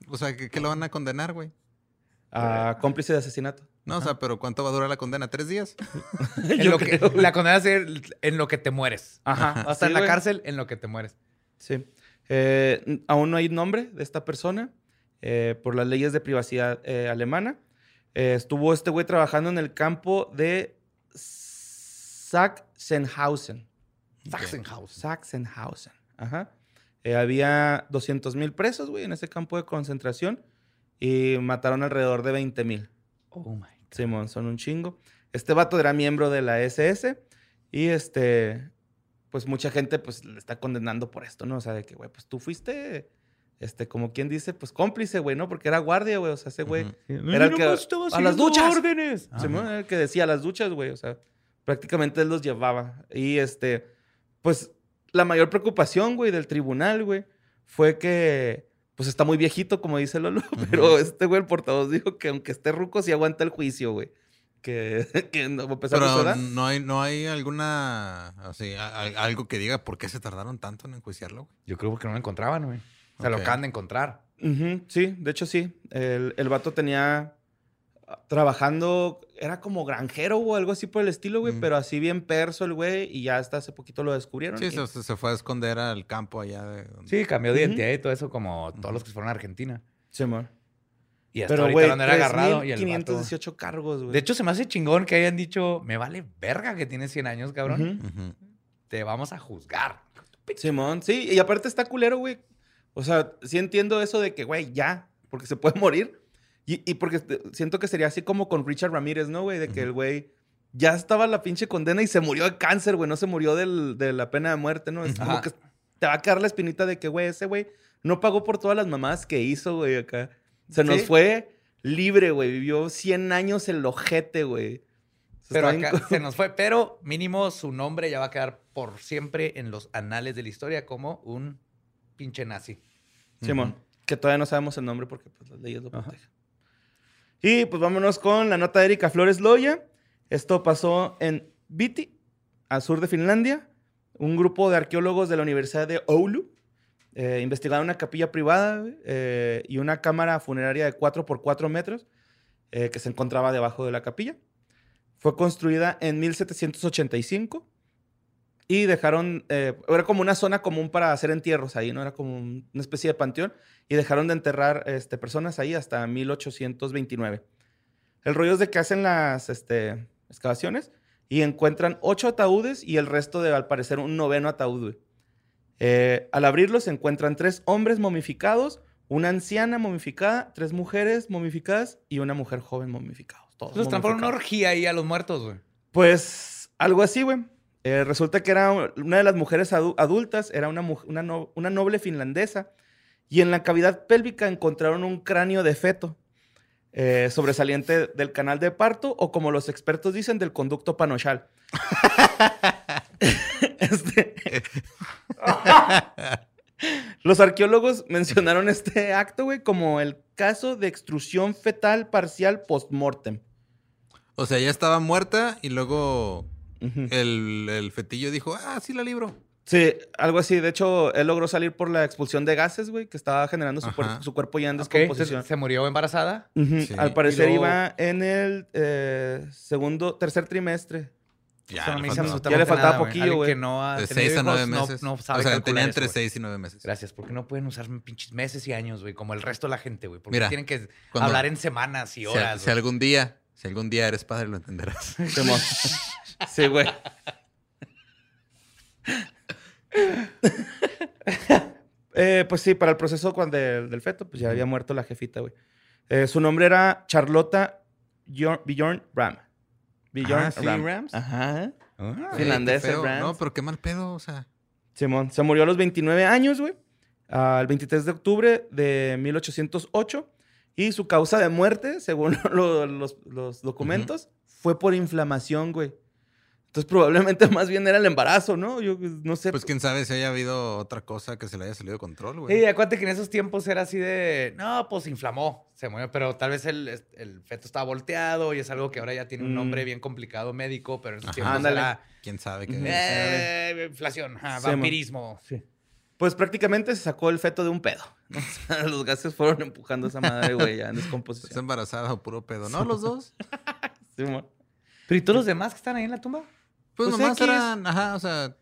o sea, ¿qué, qué lo van a condenar, güey? A cómplice de asesinato. No, o sea, pero ¿cuánto va a durar la condena? ¿Tres días? En lo que, la condena es en en lo que te mueres. Ajá. Va a estar sí, en la güey. cárcel en lo que te mueres. Sí. Eh, aún no hay nombre de esta persona eh, por las leyes de privacidad eh, alemana. Eh, estuvo este güey trabajando en el campo de Sachsenhausen. Sachsenhaus. Sachsenhausen. Ajá. Eh, había 200 mil presos, güey, en ese campo de concentración y mataron alrededor de 20 mil. Oh my God. Simón, son un chingo. Este vato era miembro de la SS y este, pues mucha gente pues le está condenando por esto, ¿no? O sea, de que, güey, pues tú fuiste, este, como quien dice, pues cómplice, güey, ¿no? Porque era guardia, güey, o sea, ese güey. Era el que- ¡A las duchas! órdenes. Simón era el que decía las duchas, güey, o sea, prácticamente él los llevaba. Y este, pues la mayor preocupación, güey, del tribunal, güey, fue que, pues está muy viejito, como dice Lolo, pero este güey, el portavoz, dijo que aunque esté ruco, sí aguanta el juicio, güey. Que, que no- a pesar de su Pero edad. no hay, no hay alguna, así, a- a- algo que diga por qué se tardaron tanto en enjuiciarlo. güey? Yo creo que no lo encontraban, güey. O sea, lo acaban de encontrar. Sí, de hecho sí. El, el vato tenía trabajando, era como granjero o algo así por el estilo, güey, Mm. pero así bien perso el güey y ya hasta hace poquito lo descubrieron. Sí, y- se, se fue a esconder al campo allá. De, donde- Sí, cambió de identidad y todo eso, como todos los que fueron a Argentina. Sí, amor. Y hasta Pero, ahorita donde era agarrado y el vato... 518 cargos, güey. De hecho, se me hace chingón que hayan dicho, me vale verga que tienes 100 años, cabrón. Te vamos a juzgar. Simón, sí, y aparte está culero, güey. O sea, sí entiendo eso de que, güey, ya, porque se puede morir. Y, y porque te- siento que sería así como con Richard Ramírez, ¿no, güey? De que el güey ya estaba la pinche condena y se murió de cáncer, güey. No se murió del- de la pena de muerte, ¿no? Es como que te va a quedar la espinita de que, güey, ese güey no pagó por todas las mamadas que hizo, güey, acá. Se nos Sí. fue libre, güey. Vivió 100 años el ojete, güey. Pero acá se nos fue. Pero mínimo su nombre ya va a quedar por siempre en los anales de la historia como un pinche nazi. Simón, que todavía no sabemos el nombre porque pues, las leyes lo protegen. Y pues vámonos con la nota de Erika Flores Loya. Esto pasó en Viti, al sur de Finlandia. Un grupo de arqueólogos de la Universidad de Oulu eh, investigaron una capilla privada eh, y una cámara funeraria de 4 por 4 metros eh, que se encontraba debajo de la capilla. Fue construida en 1785 y dejaron, eh, era como una zona común para hacer entierros ahí, ¿no? Era como un- una especie de panteón y dejaron de enterrar este, personas ahí hasta 1829. El rollo es de que hacen las este, excavaciones y encuentran ocho ataúdes y el resto de, al parecer, un noveno ataúd. Eh, al abrirlos se encuentran tres hombres momificados, una anciana momificada, tres mujeres momificadas y una mujer joven momificada. Todos Entonces están por una orgía ahí a los muertos, güey. Pues algo así, güey. Eh, resulta que era una de las mujeres adu- adultas, era una, mu- una, no- una noble finlandesa, y en la cavidad pélvica encontraron un cráneo de feto eh, sobresaliente del canal de parto, o como los expertos dicen, del conducto panochal. Este- los arqueólogos mencionaron este acto, güey, como el caso de extrusión fetal parcial post-mortem. O sea, ya estaba muerta y luego el, el fetillo dijo, ah, sí la libro. Sí, algo así. De hecho, él logró salir por la expulsión de gases, güey, que estaba generando su, cuerpo, su cuerpo ya en descomposición. ¿Se murió embarazada? Sí. Al parecer luego- iba en el eh, segundo, tercer trimestre. Ya, Eso no le me dice faltaba. absolutamente Ya le faltaba nada, poquillo, güey. que no ha De tenido 6 a 9 hijos no- meses. No, sabe o sea, calcular tenía entre eso, güey. 6 y 9 meses. Gracias, porque no pueden usar pinches meses y años, güey, como el resto de la gente, güey. Porque Mira, tienen que cuando- hablar en semanas y Si, horas. si güey. algún día, si algún día eres padre, lo entenderás. Simón. sí, güey. Eh, pues sí, para el proceso cuando del, del feto, pues ya había muerto la jefita, güey. Eh, su nombre era Charlotta Bjorn, Bjorn Ram. Bjorn Ah, ¿sí, Rams? Ajá. Ah, feo. Rams. No, pero qué mal pedo, o sea. Simón, se murió a los 29 años, güey. Al 23 de octubre de 1808. Y su causa de muerte, según lo- los, los documentos, fue por inflamación, güey. Entonces probablemente más bien era el embarazo, ¿no? Yo no sé. Pues quién sabe si haya habido otra cosa que se le haya salido de control, güey. Sí, acuérdate que en esos tiempos era así de, no, pues inflamó, se murió, pero tal vez el, el feto estaba volteado y es algo que ahora ya tiene un Mm. nombre bien complicado médico, pero en esos Ajá. tiempos Ándale. era Quién sabe qué. Eh, inflación, ajá, Sí, vampirismo. Pues prácticamente se sacó el feto de un pedo. O sea, los gases fueron empujando a esa madre, güey, ya en ¿Estás descomposición. embarazada o puro pedo? ¿No, los dos? Simón. Pero ¿y todos los demás que están ahí en la tumba? Pues, Pues nomás X. eran, ajá, o sea,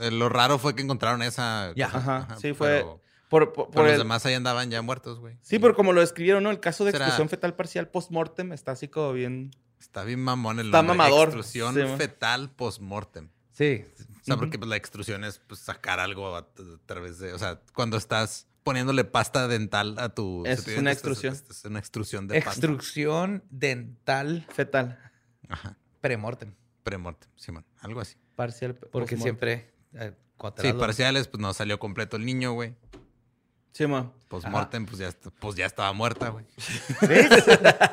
eh, lo raro fue que encontraron esa. Ya. cosa, Ajá, sí, fue Pero, Por, por- pero por los el- demás ahí andaban ya muertos, güey. Sí, pero como lo describieron, ¿no? El caso de extrusión fetal parcial post-mortem está así como bien... Está bien mamón el Está nombre. mamador. Extrusión Sí, fetal post-mortem. Sí. O sea, porque pues, la extrusión es pues, sacar algo a, través de. O sea, cuando estás poniéndole pasta dental a tu. Es una dientes, extrusión. Es, es una extrusión de pasta. Extrusión dental Fetal. Ajá. premortem. Premortem, Simón. Algo así. Parcial. Porque siempre... eh, Sí, parciales, pues no salió completo el niño, güey. Simón. Postmortem, pues ya, pues ya estaba muerta, güey. ¿Ves?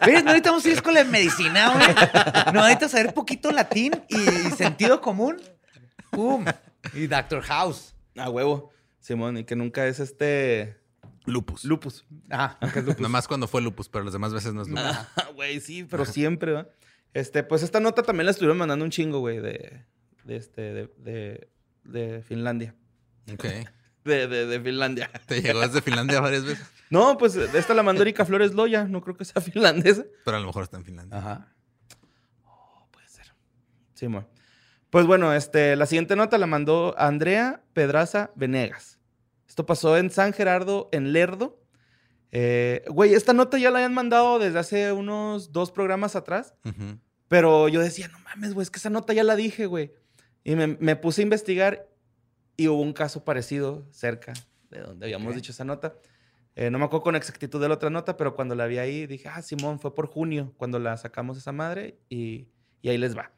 ¿Ves? No necesitamos ir a escuela de medicina, güey. No necesitas saber poquito latín y sentido común. ¡Pum! Y Doctor House. A huevo. Simón, y que nunca es este... Lupus. Lupus. Ah, aunque es lupus. Nomás cuando fue lupus, pero las demás veces no es lupus. Ah, güey, sí, pero siempre, ¿va? Este, pues esta nota también la estuvieron mandando un chingo, güey, de, de, este, de, de, de Finlandia. Ok. De, de, de Finlandia. Te llegó desde Finlandia varias veces. No, pues esta la mandó Erika Flores Loya. No creo que sea finlandesa. Pero a lo mejor está en Finlandia. Ajá. Puede ser. Sí, mo. Pues bueno, este, la siguiente nota la mandó Andrea Pedraza Venegas. Esto pasó en San Gerardo, en Lerdo. Eh, güey, esta nota ya la habían mandado desde hace unos dos programas atrás. Pero yo decía, no mames, güey, es que esa nota ya la dije, güey. Y me, me puse a investigar y hubo un caso parecido cerca de donde habíamos dicho esa nota. Eh, no me acuerdo con exactitud de la otra nota, pero cuando la vi ahí dije, ah, Simón, fue por junio cuando la sacamos esa madre y, y ahí les va.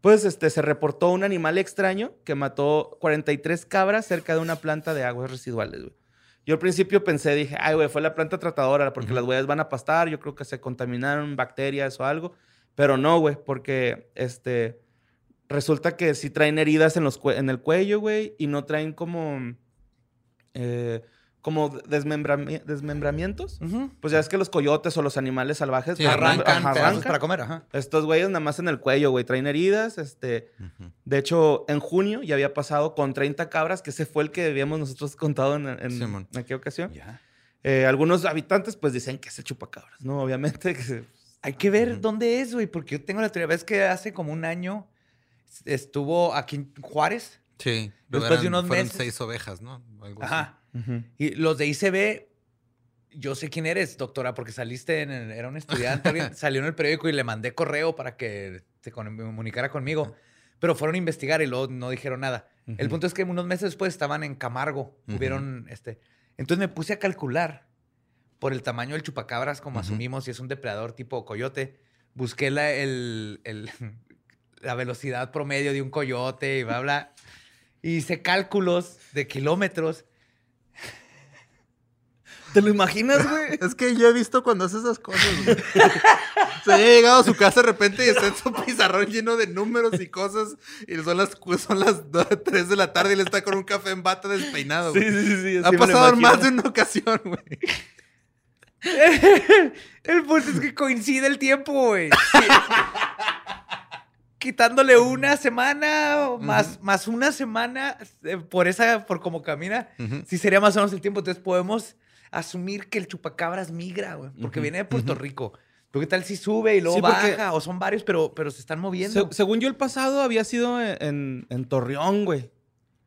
Pues este, se reportó un animal extraño que mató 43 cabras cerca de una planta de aguas residuales, güey. Yo al principio pensé, dije, ay, güey, fue la planta tratadora porque las huellas van a pastar, yo creo que se contaminaron bacterias o algo. Pero no, güey, porque este resulta que sí traen heridas en, los en el cuello, güey, y no traen como eh, como desmembrami- desmembramientos. Pues ya es que los coyotes o los animales salvajes Sí, Arrancan ajá, arrancan. para comer, ajá. Estos güeyes nada más en el cuello, güey, traen heridas, este, de hecho, en junio ya había pasado con 30 cabras, que ese fue el que habíamos nosotros contado en, en- en aquella ocasión. Eh, algunos habitantes pues dicen que se chupacabras, ¿no? Obviamente que se- Hay que ver dónde es, güey, porque yo tengo la teoría. Ves que hace como un año estuvo aquí en Juárez. Sí. Después Eran- de unos fueron meses. seis ovejas, ¿no? Algo así. Y los de ICB, yo sé quién eres, doctora, porque saliste, en el- era un estudiante, salió en el periódico y le mandé correo para que se comunicara conmigo. Pero fueron a investigar y luego no dijeron nada. El punto es que unos meses después estaban en Camargo. Hubieron, este... Entonces me puse a calcular por el tamaño del chupacabras, como asumimos, si es un depredador tipo coyote. Busqué la, el, el- la velocidad promedio de un coyote y bla, bla. Y hice cálculos de kilómetros. ¿Te lo imaginas, güey? Es que yo he visto cuando hace esas cosas, güey. Se haya llegado a su casa de repente y está en su pizarrón lleno de números y cosas. Y son las, son las 3 de la tarde y él está con un café en bata despeinado. Sí, güey. sí, sí. sí, ha pasado más de una ocasión, güey. El punto es que coincide el tiempo, güey. Sí. Quitándole una semana o más, más una semana eh, por esa, por cómo camina, Ujú. sí sería más o menos el tiempo. Entonces podemos asumir que el chupacabras migra, güey, porque viene de Puerto Rico. Pero qué tal si sube y luego Sí, porque- baja, o son varios, pero, pero se están moviendo. Se- según yo, el pasado había sido en, en- en Torreón, güey.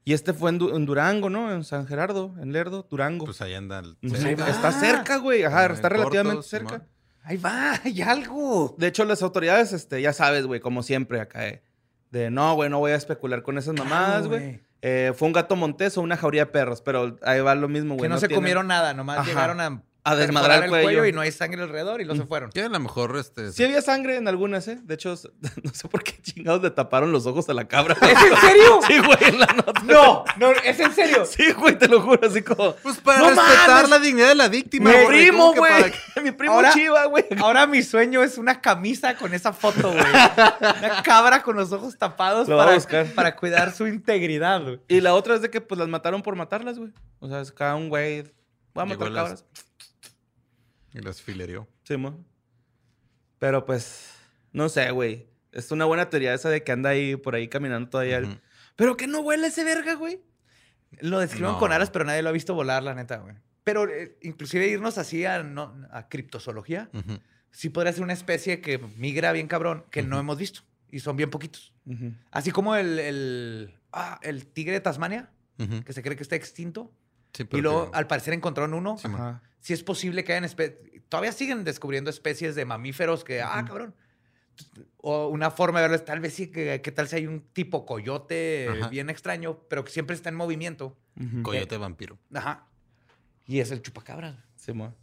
Y este fue en, Du- en Durango, ¿no? En San Gerardo, en Lerdo, Durango. Pues ahí anda. el- Pues ahí está cerca, güey. Ajá, En está corto, relativamente Simón. cerca. Ahí va, hay algo. De hecho, las autoridades, este, ya sabes, güey, como siempre acá, eh, de no, güey, no voy a especular con esas mamadas, Claro, güey. güey. Eh, fue un gato montés o una jauría de perros, pero ahí va lo mismo, güey. Que no, se tienen- comieron nada, nomás Ajá. llegaron a, A desmadrar el cuello. y no hay sangre alrededor y luego se fueron. Que a lo mejor este. Sí había sangre en algunas, ¿eh? De hecho, no sé por qué chingados le taparon los ojos a la cabra. ¿Es en serio? Sí, güey, en la nota. No, no, es en serio. Sí, güey, te lo juro, así como... Pues para ¡No respetar mames! la dignidad de la víctima. Mi güey, primo, ¿cómo que güey. para? Mi primo Ahora- chiva, güey. Ahora mi sueño es una camisa con esa foto, güey. Una cabra con los ojos tapados Lo para, cuidar su integridad, güey. Y la otra es de que, pues, las mataron por matarlas, güey. O sea, es cada un güey... Voy a Llegó matar las- cabras. Y las filerió. Sí, mo. Pero, pues, no sé, güey. Es una buena teoría esa de que anda ahí, por ahí, caminando todavía. el-. Pero que no huele ese verga, güey. Lo describen No. con alas, pero nadie lo ha visto volar, la neta, güey. Pero eh, inclusive irnos así a, no, a criptozoología, sí podría ser una especie que migra bien cabrón, que no hemos visto. Y son bien poquitos. Así como el, el, ah, el tigre de Tasmania, que se cree que está extinto. Sí, Y luego, que- al parecer, encontraron uno. Sí. Si es posible que hayan especies. Todavía siguen descubriendo especies de mamíferos que, ah, cabrón. O una forma de verlo, tal vez sí, que, que tal si hay un tipo coyote Ajá. bien extraño, pero que siempre está en movimiento. Coyote vampiro. Ajá. Y es el chupacabras. Sí, mo.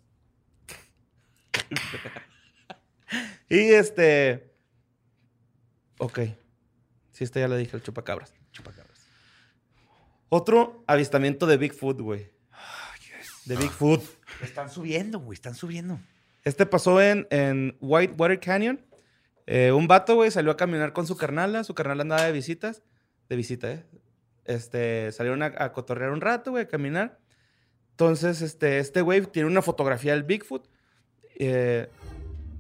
y este. Ok. Sí, este ya le dije, el chupacabras. Chupacabras. Otro avistamiento de Bigfoot, güey. De Bigfoot. Están subiendo, güey, están subiendo. Este pasó en, en Whitewater Canyon. Eh, un vato, güey, salió a caminar con su carnala. Su carnala andaba de visitas. De visita, ¿eh? Este, salieron a, cotorrear un rato, güey, a caminar. Entonces, este, este güey tiene una fotografía del Bigfoot. eh,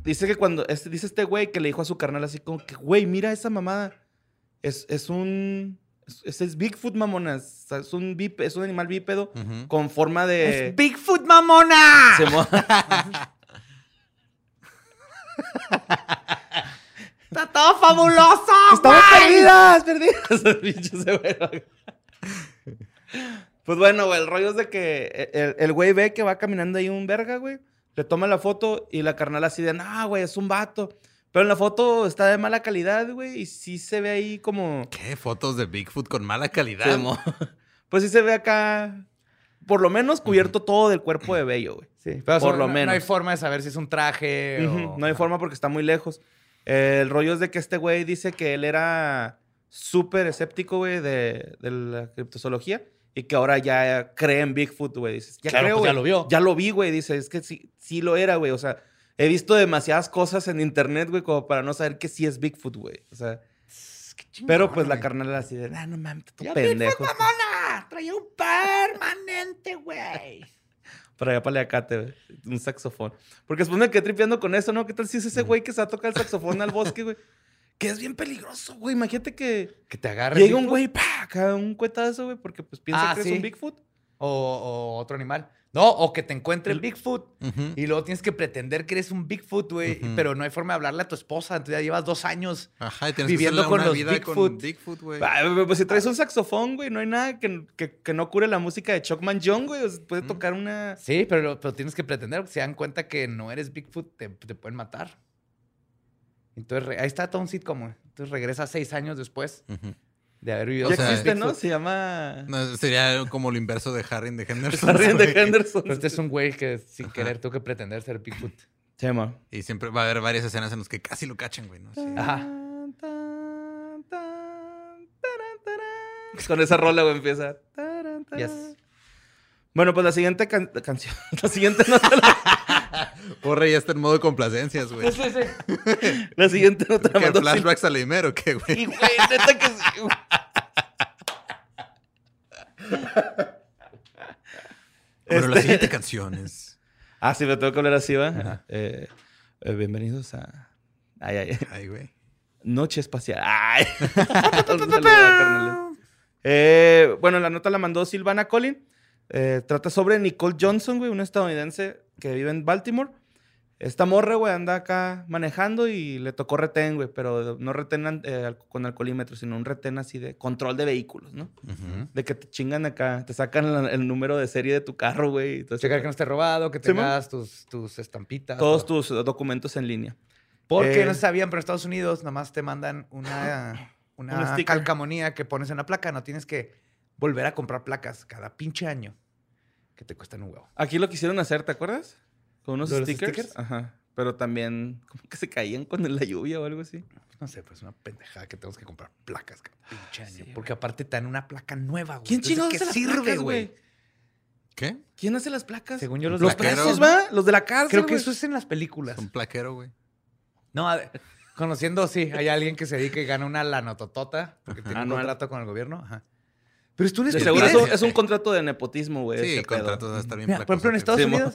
dice que cuando, este, dice este güey que le dijo a su carnal así como que, güey, mira esa mamada. Es, es un, ese es Bigfoot, mamonas. O sea, es un, bípe- es un animal bípedo con forma de... ¡Es Bigfoot, mamona! Se mo- ¡Está todo fabuloso! ¡Estamos güey! perdidas! ¡Perdidas! Pues bueno, güey, el rollo es de que el, el güey ve que va caminando ahí un verga, güey. Le toma la foto y la carnal así de, no, güey, es un vato. Pero en la foto está de mala calidad, güey, y sí se ve ahí como... ¿Qué? Fotos de Bigfoot con mala calidad. Pues sí se ve acá, por lo menos cubierto todo del cuerpo de Bello, güey. Sí, pero por lo no, menos. No hay forma de saber si es un traje o... No hay forma porque está muy lejos. El rollo es de que este güey dice que él era súper escéptico, güey, de, de la criptozoología y que ahora ya cree en Bigfoot, güey. Dices, ya Claro, creo, pues ya lo vio. Ya lo vi, güey. Dice, es que sí, sí lo era, güey. O sea, he visto demasiadas cosas en internet, güey, como para no saber que sí es Bigfoot, güey. O sea, pero pues la carnal era así de, ah, no mames, tú ¡Ya pendejo. Bigfoot, mamona! Traía un permanente, güey. Para allá, paleacate, güey. Un saxofón. Porque después me quedé tripeando con eso, ¿no? ¿Qué tal si es ese güey que se va a tocar el saxofón al bosque, güey? Que es bien peligroso, güey. Imagínate que Que te agarre llega un güey, pa, acá un cuetazo, güey, porque pues piensa Ah, que sí. es un Bigfoot. O, o otro animal. No, o que te encuentre el Bigfoot. Y luego tienes que pretender que eres un Bigfoot, güey. Pero no hay forma de hablarle a tu esposa. Entonces ya llevas dos años. Ajá, y tienes Viviendo que con una los vida Bigfoot. con Bigfoot, güey. Ah, güey, pues si traes un saxofón, güey, no hay nada que, que, que no cure la música de Chuckman John, güey. O sea, puede tocar una... Sí, pero, pero tienes que pretender. porque Se dan cuenta que no eres Bigfoot, te, te pueden matar. Entonces, ahí está todo un sitcom. güey. Entonces regresa seis años después Ujú. De haber vivido. Ya O sea, existe, ¿no? Se llama... No, sería como lo inverso de Harry de Henderson. Harry de. Henderson. Pero este es un güey que sin querer tuvo que pretender ser Bigfoot. Se llama... Y siempre va a haber varias escenas en las que casi lo cachan, güey. ¿no? Sí. Ajá. Con esa rola, güey, empieza. Yes. Bueno, pues la siguiente can- canción... La siguiente nota la, Porra ya está en modo de complacencias, güey. Sí, sí. la siguiente nota la ¿Qué mandó flashbacks a Leimer o qué, güey? güey, neta que sí. güey. Bueno, la Este- siguiente canción es... Ah, sí, me tengo que hablar así, ¿va? Eh, eh, bienvenidos a... Ay, ay, ay. Ay, güey. Noche espacial. Ay. Saludo. Eh, bueno, la nota la mandó Silvana Collin. Eh, trata sobre Nicole Johnson, güey, una estadounidense que vive en Baltimore. Esta morra, güey, anda acá manejando y le tocó retén, güey, pero no retén eh, con alcoholímetro, sino un retén así de control de vehículos, ¿no? Ujú. De que te chingan acá, te sacan la- el número de serie de tu carro, güey. Checar que no esté robado, que Sí, tengas tus, tus estampitas. Todos todo. tus documentos en línea. Porque Eh, no sabían, pero en Estados Unidos nomás te mandan una, Un una sticker. calcamonía que pones en la placa. No tienes que volver a comprar placas cada pinche año que te cuestan un huevo. Aquí lo quisieron hacer, ¿te acuerdas? Con unos ¿Lo de los stickers. stickers? Ajá. Pero también, como que se caían con la lluvia o algo así. No sé, pues es una pendejada que tenemos que comprar placas cada pinche año. porque aparte te dan una placa nueva, güey. ¿Quién chingados ¿qué hace las sirve, güey? ¿Qué? ¿Quién hace las placas? Según yo, los, los plaqueros, presos. ¿va? Los de la cárcel, Creo que eso es en las películas. Un plaquero, güey. No, a ver, conociendo, sí, hay alguien que se dedica y gana una lanototota porque tiene un Anual. contrato con el gobierno. Ajá. Pero De es seguro es un, es un contrato de nepotismo, güey. Sí, pedo. contrato debe estar bien Mira, por ejemplo, en. Estados Sí. Unidos,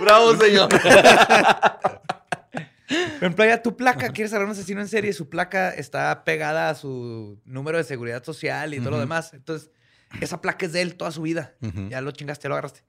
Bravo, señor. Por ejemplo, ya tu placa, quieres agarrar a un asesino en serie, su placa está pegada a su número de seguridad social y todo lo demás. Entonces, esa placa es de él toda su vida. Ya lo chingaste, lo agarraste.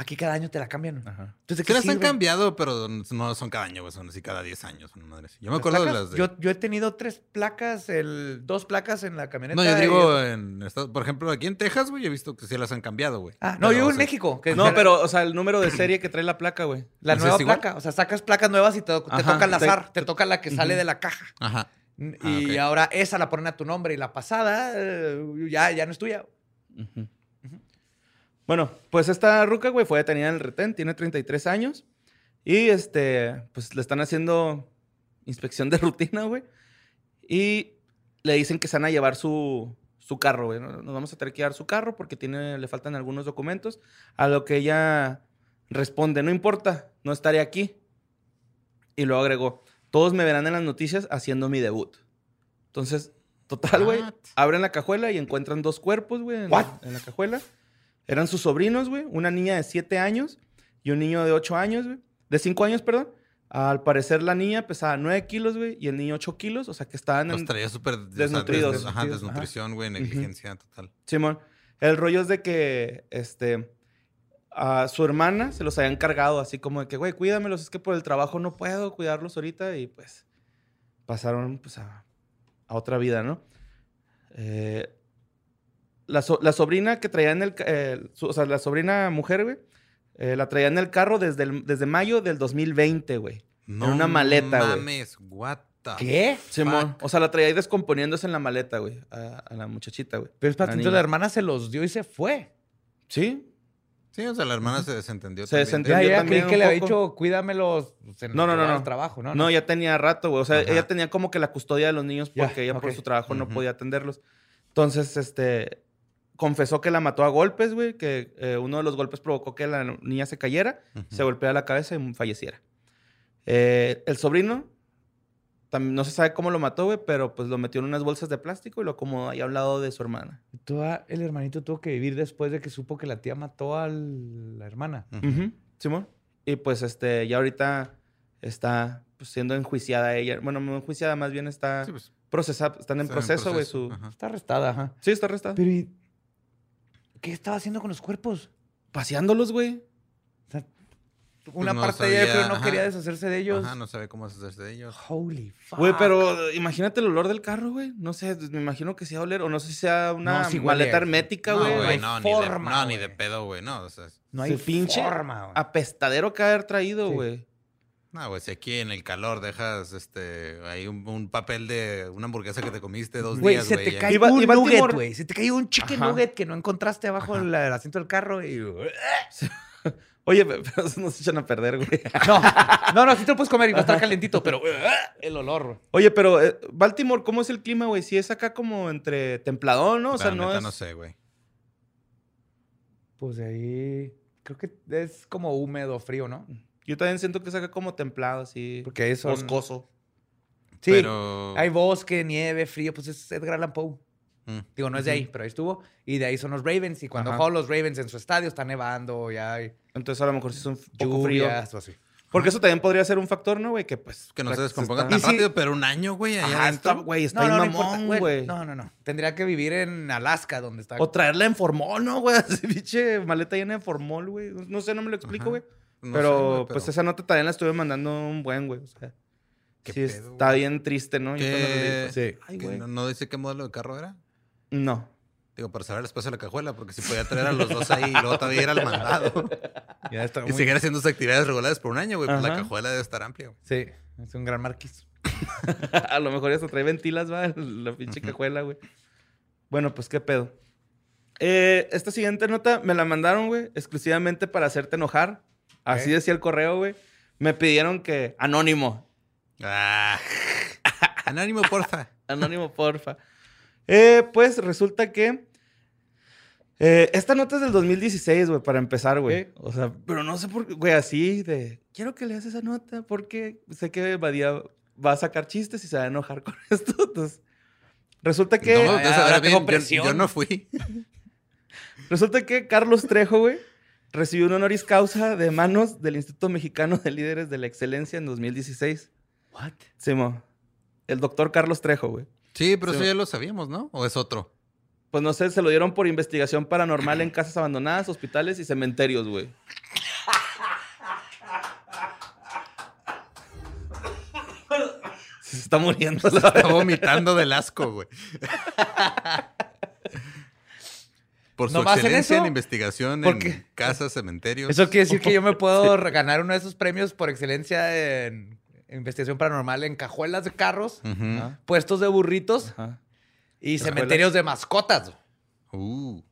Aquí cada año te la cambian. Ajá. Entonces, ¿de Sí qué las han cambiado, pero no son cada año, güey. Son así cada 10 años. Madre. Yo me acuerdo de placas? las de... Yo, yo he tenido tres placas, el, dos placas en la camioneta. No, yo y digo, en Estados- por ejemplo, aquí en Texas, güey, he visto que sí las han cambiado, güey. Ah, no, Pero, yo o en sea, México. Que No, pero, o sea, el número de serie que trae la placa, güey. La ¿Ese nueva placa. O sea, sacas placas nuevas y te, te Ajá, toca te- azar. Te, toca la que sale de la caja. Ajá. Y ok. ahora esa la ponen a tu nombre y la pasada eh, ya, ya no es tuya. Ujú. Bueno, pues esta ruca, güey, fue detenida en el retén, tiene 33 años. Y este, pues le están haciendo inspección de rutina, güey. Y le dicen que se van a llevar su, su carro, güey. Nos vamos a tener que llevar su carro porque tiene, le faltan algunos documentos. A lo que ella responde, no importa, no estaré aquí. Y luego agregó, todos me verán en las noticias haciendo mi debut. Entonces, total, güey, abren la cajuela y encuentran dos cuerpos, güey, en la cajuela. Eran sus sobrinos, güey, una niña de 7 años y un niño de 8 años, güey. De 5 años, perdón. Al parecer la niña pesaba 9 kilos, güey, y el niño 8 kilos. O sea, que estaban Los traía súper... o sea, desnutridos. des- Ajá, desnutrición, güey, negligencia total. Simón. El rollo es de que, este, a su hermana se los habían cargado así como de que, güey, cuídamelos, es que por el trabajo no puedo cuidarlos ahorita y pues pasaron pues a, a otra vida, ¿no? Eh, la, so- la sobrina que traía en el, eh, su- o sea, la sobrina mujer, güey, eh, la traía en el carro desde, el- desde mayo del 2020, güey. No una maleta, güey. mames, what the ¿Qué? Simón. O sea, la traía ahí descomponiéndose en la maleta, güey, a, a la muchachita, güey. Pero es para La la hermana se los dio y se fue. Sí, Sí, o sea, la hermana se desentendió Se también. desentendió. Ya, Yo ya también creí que un le había dicho, cuídamelos en No, no, no, el no. trabajo, ¿no? No, ya tenía rato, güey. O sea, Ajá. ella tenía como que la custodia de los niños Ya, porque ella por su trabajo no podía atenderlos. Entonces, este, confesó que la mató a golpes, güey, que eh, uno de los golpes provocó que la niña se cayera, se golpeara la cabeza y falleciera. Eh, el sobrino, también no se sabe cómo lo mató, güey, pero pues lo metió en unas bolsas de plástico y lo acomodó ahí a un lado de su hermana. Toda- el hermanito tuvo que vivir después de que supo que la tía mató a la hermana. Ujú, Simón. Y pues, este, ya ahorita está pues, siendo enjuiciada ella. Bueno, no enjuiciada, más bien está Sí, pues, procesada, están en está proceso, güey, su... Ajá. Está arrestada, ajá. Sí, está arrestada. Pero ¿y qué estaba haciendo con los cuerpos? Paseándolos, güey. O sea, una Pues no parte de ella pero no ajá. quería deshacerse de ellos. Ajá, no sabe cómo hacerse de ellos. Holy fuck. Güey, pero imagínate el olor del carro, güey. No sé, me imagino que sea oler, o no sé si sea una No, sí maleta hermética, No, güey. no güey, hay no, forma, ni de, no, ni güey. de pedo, güey. No, o sea, no hay pinche forma, güey. apestadero que haber traído, Sí. No, güey, si aquí en el calor dejas este ahí un, un papel de una hamburguesa que te comiste dos Güey, días, se güey. te Iba- un iba nugget, güey. Se te cayó un chicken Ajá. nugget que no encontraste abajo del asiento del carro y... Oye, pe- pero eso nos echan a perder, güey. No, no, no, sí te lo puedes comer y va a estar calentito, pero el olor. güey. Oye, pero eh, Baltimore, ¿cómo es el clima, güey? Si es acá como entre templadón, ¿no? O sea, La no es... no sé, güey. Pues de ahí... Creo que es como húmedo, frío, ¿no? Yo también siento que es acá como templado, así. Porque son... Boscoso. Sí, Pero hay bosque, nieve, frío, pues es Edgar Allan Poe. Mm. Digo, no es de ahí, pero ahí estuvo. Y de ahí son los Ravens. Y cuando juegan los Ravens en su estadio, está nevando, ya hay Entonces a lo mejor sí es un poco frío. o así. Porque eso también podría ser un factor, ¿no, güey? Que pues... que no se descomponga tan rápido, pero un año, güey, allá está, güey, está no, no, no mamón, güey. No, no, no. Tendría que vivir en Alaska, donde está. O traerla en formol, ¿no, güey? Así, pinche maleta llena de formol, güey. No sé, no me lo explico, Ajá. güey. No pero, sé, güey, pues esa nota también la estuve mandando un buen, güey. O sea, ¿Qué sí, pedo, está güey? bien triste, ¿no? Yo ¿Qué? pues, Sí. Ay, ¿Que güey. no, no dice qué modelo de carro era? No. Digo, para saber el espacio de la cajuela, porque si podía traer a los dos ahí y luego todavía ir al mandado. Ya está y muy- seguir haciendo sus actividades regulares por un año, güey. Pues la cajuela debe estar amplia, güey. Sí, es un gran marquis. A lo mejor ya se trae ventilas, va, la pinche cajuela, güey. Bueno, pues qué pedo. Eh, esta siguiente nota me la mandaron, güey, exclusivamente para hacerte enojar. Así decía el correo, güey. Me pidieron que anónimo, Ah. Anónimo, porfa. Anónimo, porfa. Eh, pues resulta que. eh, esta nota es del 2016, güey, para empezar, güey. O sea, pero no sé por qué, güey, así de. Quiero que leas esa nota porque sé que Badía va a sacar chistes y se va a enojar con esto. Entonces, resulta que. no, ahora saber tengo bien, yo- presión. Yo, no fui. Resulta que Carlos Trejo, güey, recibió un honoris causa de manos del Instituto Mexicano de Líderes de la Excelencia en 2016. What? Simo. El doctor Carlos Trejo, güey. Sí, pero Sí. eso ya lo sabíamos, ¿no? ¿O es otro? Pues no sé, se lo dieron por investigación paranormal en casas abandonadas, hospitales y cementerios, güey. Se está muriendo. la Está vomitando del asco, güey. Por su ¿Nomás en excelencia en, investigación ¿Por en qué? casas, cementerios. Eso quiere decir que yo me puedo re- ganar uno de esos premios por excelencia en investigación paranormal en cajuelas de carros, puestos de burritos y Cajuelas. cementerios de mascotas. Uh.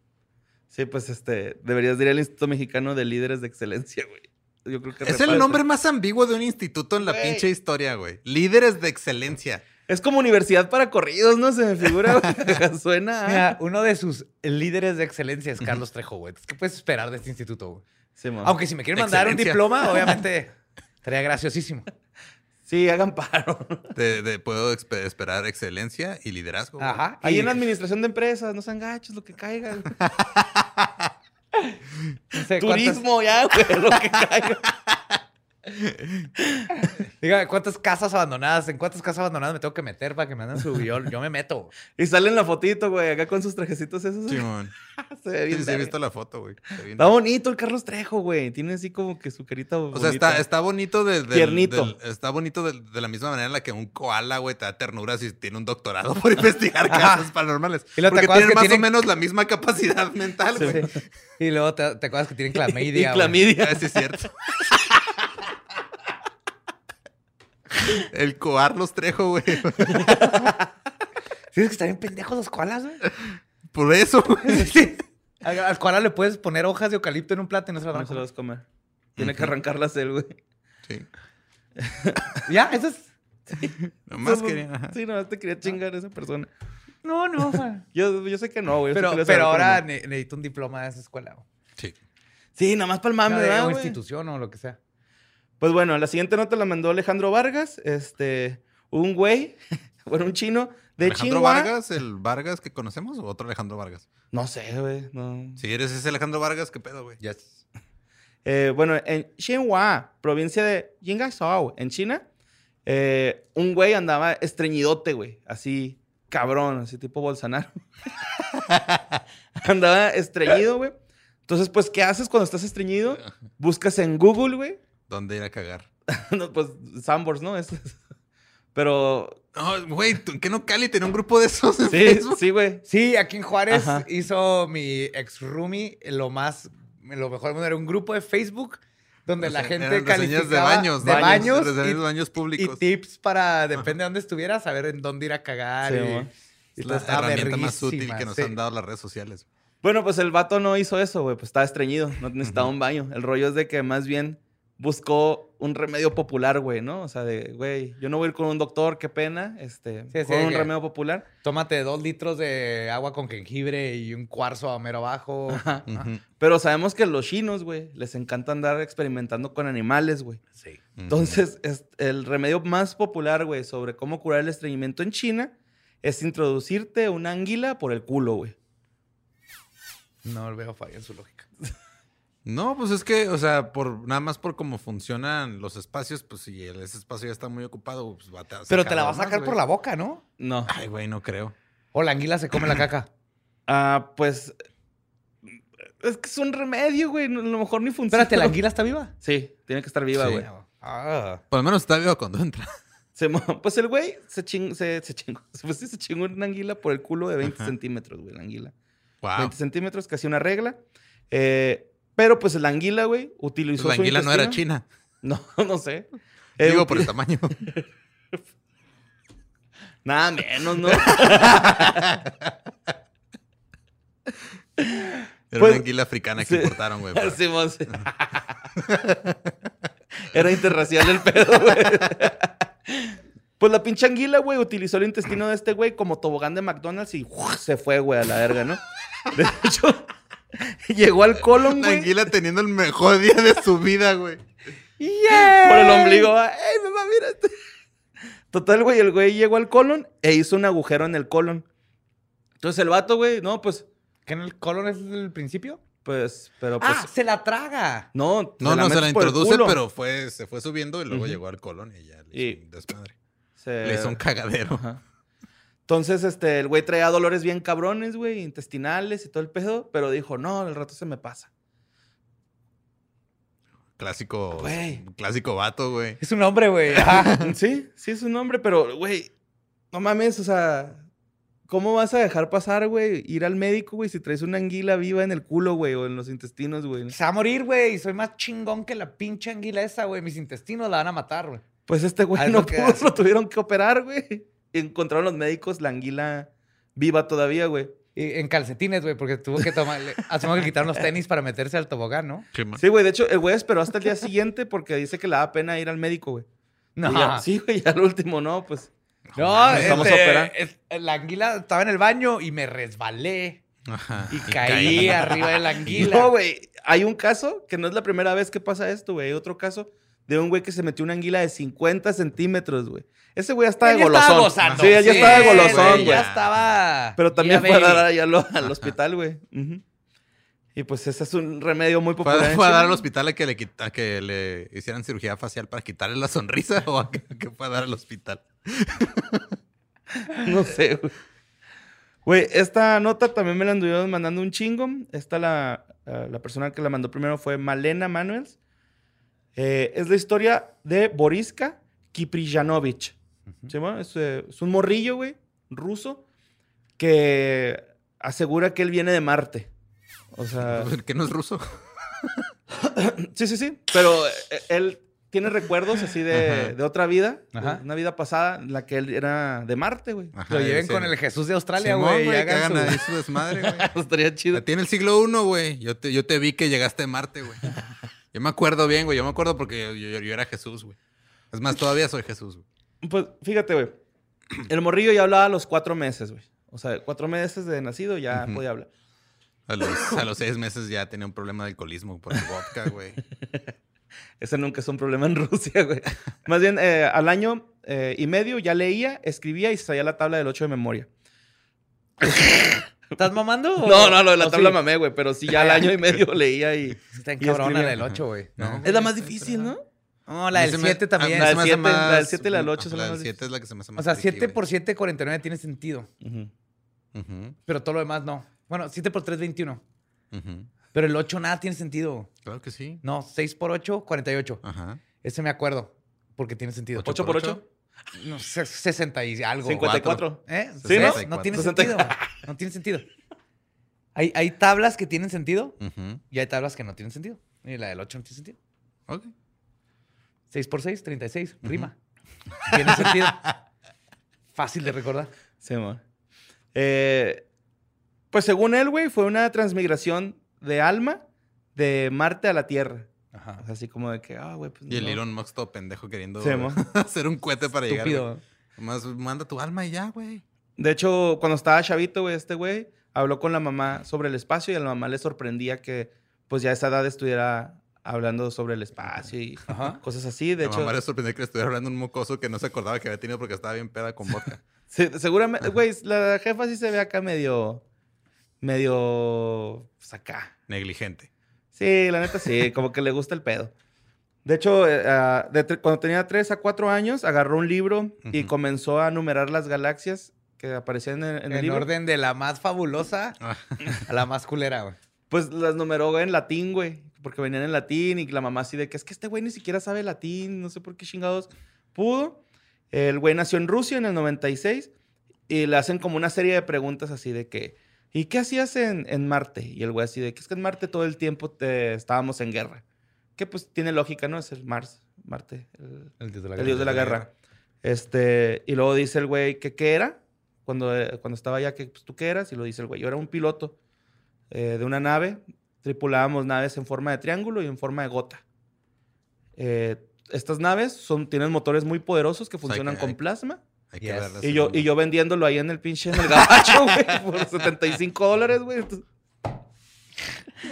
Sí, pues este, deberías ir al Instituto Mexicano de Líderes de Excelencia, güey. Yo creo que Es reparte. el nombre más ambiguo de un instituto en la pinche historia, güey. Líderes de excelencia. Es como universidad para corridos, ¿no? Se me figura. Suena. a- Mira, uno de sus líderes de excelencia es Carlos Trejo, güey. ¿Qué puedes esperar de este instituto, güey? Sí. Aunque si me quieren mandar un diploma, obviamente estaría graciosísimo. Sí, hagan paro. De, de- puedo esperar excelencia y liderazgo. güey. Ajá. Ahí Y- en la administración de empresas, no sean gachos, lo que caiga. No sé, ¿cuántas- Turismo ya, güey. Lo que caiga. Dígame, ¿cuántas casas abandonadas? ¿En cuántas casas abandonadas me tengo que meter para que me anden su yo, yo me meto. Y sale en la fotito, güey, acá con sus trajecitos esos. Simón. Se ve Sí, bien. sí, he visto la foto, güey. Está bonito el Carlos Trejo, güey. Tiene así como que su carita O sea, está, está bonito de, Tiernito. del- está bonito de, de la misma manera en la que un koala, güey, te da ternura si tiene un doctorado por investigar casos paranormales. Y te Porque tienen que más tienen- o menos la misma capacidad mental, güey. Y luego te, te acuerdas que tienen clamidia. Y clamidia. Ah, sí es cierto. El Coarlos Trejo, güey. ¿Sí es que están bien pendejos los koalas, güey? Por eso, güey. Sí. Al, al koala le puedes poner hojas de eucalipto en un plato y no se lo van a No se lo comer. vas a comer. Tiene que arrancarlas él, güey. Sí. Ya, eso es... Nomás Eso- quería. ajá. Sí, nomás te quería chingar esa persona. No, no. güey. Yo, yo sé que no, güey. yo sé Pero, que le pero sabe, ahora no. ne- necesito un diploma de esa escuela. güey. Sí. Sí, nada más para el mame, No, de ¿verdad, una güey? institución o lo que sea. Pues bueno, la siguiente nota la mandó Alejandro Vargas. Este, un güey, bueno, un chino de ¿Alejandro. Vargas, el Vargas que conocemos o otro Alejandro Vargas? No sé, güey. No. Si eres ese Alejandro Vargas, ¿qué pedo, güey? Yes. Eh, bueno, en Xinhua, provincia de Jingasao, en China, eh, un güey andaba estreñidote, güey. Así, cabrón, así tipo Bolsonaro. andaba estreñido, güey. Entonces, pues, ¿qué haces cuando estás estreñido? Buscas en Google, güey. ¿Dónde ir a cagar? No, pues, Sambors, ¿no? Es- Pero, No, güey, ¿tú- ¿qué no Cali tenía un grupo de esos en sí, Facebook? sí, güey. Sí, aquí en Juárez Ajá. hizo mi ex roomie lo más, lo mejor del mundo. Era un grupo de Facebook donde O la gente calificaba de baños, de baños, baños, y- de baños y, públicos. tips para, depende de dónde estuvieras, saber en dónde ir a cagar. Sí, y- y Es la herramienta más útil que nos sí. han dado las redes sociales. Bueno, pues el vato no hizo eso, güey. Pues estaba estreñido. No necesitaba un baño. El rollo es de que más bien buscó un remedio popular, güey, ¿no? O sea, de, güey, yo no voy a ir con un doctor, qué pena. Este, Sí, sí, con un que- remedio popular. Tómate dos litros de agua con jengibre y un cuarzo a mero abajo. Ujú. Pero sabemos que los chinos, güey, les encanta andar experimentando con animales, güey. Sí. Entonces, es- el remedio más popular, güey, sobre cómo curar el estreñimiento en China es introducirte una anguila por el culo, güey. No veo falla en su lógica. No, pues es que, o sea, por nada más por cómo funcionan los espacios, pues si el- ese espacio ya está muy ocupado, pues va a Pero te la vas a sacar por la boca, ¿no? No. Ay, güey, no creo. O la anguila se come la caca. Ah, pues. Es que es un remedio, güey. A lo mejor ni funciona. Espérate, ¿la anguila está viva? Sí, tiene que estar viva, Sí. güey. Ah. Por lo menos está vivo cuando entra. Se pues el güey se, ching- se, se chingó. Pues sí, se chingó una anguila por el culo de 20 Ajá. centímetros, güey, la anguila. Wow. 20 centímetros, casi una regla. Eh, pero pues la anguila, güey, utilizó Pues la su anguila no era china. No, no sé. Digo, por el tamaño. Nada menos, ¿no? Era Pues- una anguila africana que sí. importaron, güey. para- Simón, sí. Era interracial el pedo, güey. Pues la pinche anguila, güey, utilizó el intestino de este güey como tobogán de McDonald's y ¡uf! se fue, güey, a la verga, ¿no? De hecho, llegó al colon, La güey, anguila teniendo el mejor día de su vida, güey. por el ombligo. ¡Ey, mamá, mira! este! Total, güey, el güey llegó al colon e hizo un agujero en el colon. Entonces el vato, güey, no, pues, ¿Que en el colon es el principio? pues, pero pues... ah, se la traga. No, No, no, se la introduce, pero fue, se fue subiendo y luego llegó al colon y ya le hizo Y- un desmadre. Se- Le hizo un cagadero. Ajá. Entonces, este, el güey traía dolores bien cabrones, güey, intestinales y todo el pedo, pero dijo, no, al rato se me pasa. Clásico, Güey. clásico vato, güey. Es un hombre, güey. Ajá. sí, sí es un nombre, pero, güey, no mames, o sea, ¿cómo vas a dejar pasar, güey, ir al médico, güey, si traes una anguila viva en el culo, güey, o en los intestinos, güey? Se va a morir, güey. Soy más chingón que la pinche anguila esa, güey. Mis intestinos la van a matar, güey. Pues este güey no pudo, lo tuvieron que operar, güey. Encontraron los médicos la anguila viva todavía, güey. Y en calcetines, güey, porque tuvo que tomar. Asumo que quitaron los tenis para meterse al tobogán, ¿no? Sí, güey, de hecho, el güey esperó hasta el día siguiente porque dice que le da pena ir al médico, güey. No. Ya- sí, güey, ya al último, no, pues. No, a este, operar. es- la anguila estaba en el baño y me resbalé Ajá. y caí arriba de la anguila. No, güey. Hay un caso que no es la primera vez que pasa esto, güey. Hay otro caso de un güey que se metió una anguila de 50 centímetros, güey. Ese güey ya estaba de golosón. estaba gozando. Sí, él ya estaba de golosón, güey. Ya estaba. Pero también fue a dar ahí al, al hospital, güey. Y pues ese es un remedio muy ¿Fue, popular. en fue a dar al hospital a que, le, quita- a que le hicieran cirugía facial para quitarle la sonrisa o a que, a que fue a dar al hospital? No sé, güey. Güey, esta nota también me la anduvieron mandando un chingo. Esta la, eh, la persona que la mandó primero fue Malena Manuels. Eh, es la historia de Boriska Kiprijanovich. ¿Sí, mo? es, eh, es un morrillo, güey, ruso, que asegura que él viene de Marte. O sea, ¿Que no es ruso? sí, sí, sí. Pero eh, él tiene recuerdos así de, de otra vida, Ajá. una vida pasada en la que él era de Marte, güey. Lo lleven sí. con el Jesús de Australia, güey. y que hagan hagan su- ahí su desmadre, güey. Estaría chido. Tiene el siglo I, güey. Yo te, yo te vi que llegaste a Marte, güey. Yo me acuerdo bien, güey. Yo me acuerdo porque yo, yo- yo era Jesús, güey. Es más, todavía soy Jesús, güey. Pues fíjate, güey. El morrillo ya hablaba a los cuatro meses, güey. O sea, cuatro meses de nacido ya podía hablar. A los, a los seis meses ya tenía un problema de alcoholismo por el vodka, güey. Ese nunca es un problema en Rusia, güey. Más bien, eh, al año eh, y medio ya leía, escribía y se sabía la tabla del 8 de memoria. ¿Estás mamando? o- No, no, lo de la tabla sí? mamé, güey. Pero sí, ya al año y medio leía y... Está en cabrona la del 8, güey. No, Es la más difícil, ¿no? No, la del se me- 7 a- también. La se del me hace siete- la del más- siete y la del ocho son La las del más 7 es la que se me hace más O sea, tricky, 7 por 7, 49 tiene sentido. Pero todo lo demás no. Bueno, 7 por 3, 21. ujú. Pero el 8 nada tiene sentido. Claro que sí. No, 6 por 8, 48. Ajá. Ese me acuerdo. Porque tiene sentido. Ocho ¿Ocho por ocho? No, se- 60 y algo. 54. ¿Eh? Sí, ¿no? No tiene 64. sentido. No tiene sentido. Hay, hay tablas que tienen sentido y hay tablas que no tienen sentido. Y la del 8 no tiene sentido. Ok. 6 por 6, 36. Rima. Tiene sentido. Fácil de recordar. Sí. Eh, pues según él, güey, fue una transmigración de alma de Marte a la Tierra. Ajá. O sea, así como de que, ah, güey, pues Y el no. Elon Musk todo pendejo queriendo Sí, hacer un cohete para llegar. Estúpido. Nomás manda tu alma y ya, güey. De hecho, cuando estaba chavito, güey, este güey habló con la mamá sobre el espacio y a la mamá le sorprendía que, pues, ya a esa edad estuviera hablando sobre el espacio y Ajá. cosas así. De De hecho, mamá le sorprendió que le estuviera hablando un mocoso que no se acordaba que había tenido porque estaba bien peda con vodka. se- seguramente, güey, la jefa sí se ve acá medio, medio, pues, acá. Negligente. Sí, la neta sí, como que le gusta el pedo. De hecho, eh, ah, de cuando tenía 3 a 4 años, agarró un libro y Ujú. comenzó a numerar las galaxias que aparecían en, en el En libro. orden de la más fabulosa Ah. a la más culera, güey. Pues las numeró en latín, güey. Porque venían en latín y la mamá así de que es que este güey ni siquiera sabe latín, no sé por qué chingados pudo. El güey nació en Rusia en el 96 y le hacen como una serie de preguntas así de que, ¿y qué hacías en, en Marte? Y el güey así de que es que en Marte todo el tiempo te, estábamos en guerra. Que pues tiene lógica, ¿no? Es el Mars, Marte, el, El dios de la el dios de la guerra. Este, y luego dice el güey que qué era, cuando, eh, cuando estaba allá, que pues, tú qué eras, y lo dice el güey, yo era un piloto eh, de una nave, tripulábamos naves en forma de triángulo y en forma de gota. Eh, estas naves son, tienen motores muy poderosos que sea, funcionan que con hay- plasma. Hay que Yes. verlas Y yo, y yo vendiéndolo ahí en el pinche, en el gabacho, güey, por 75 dólares, güey. Entonces,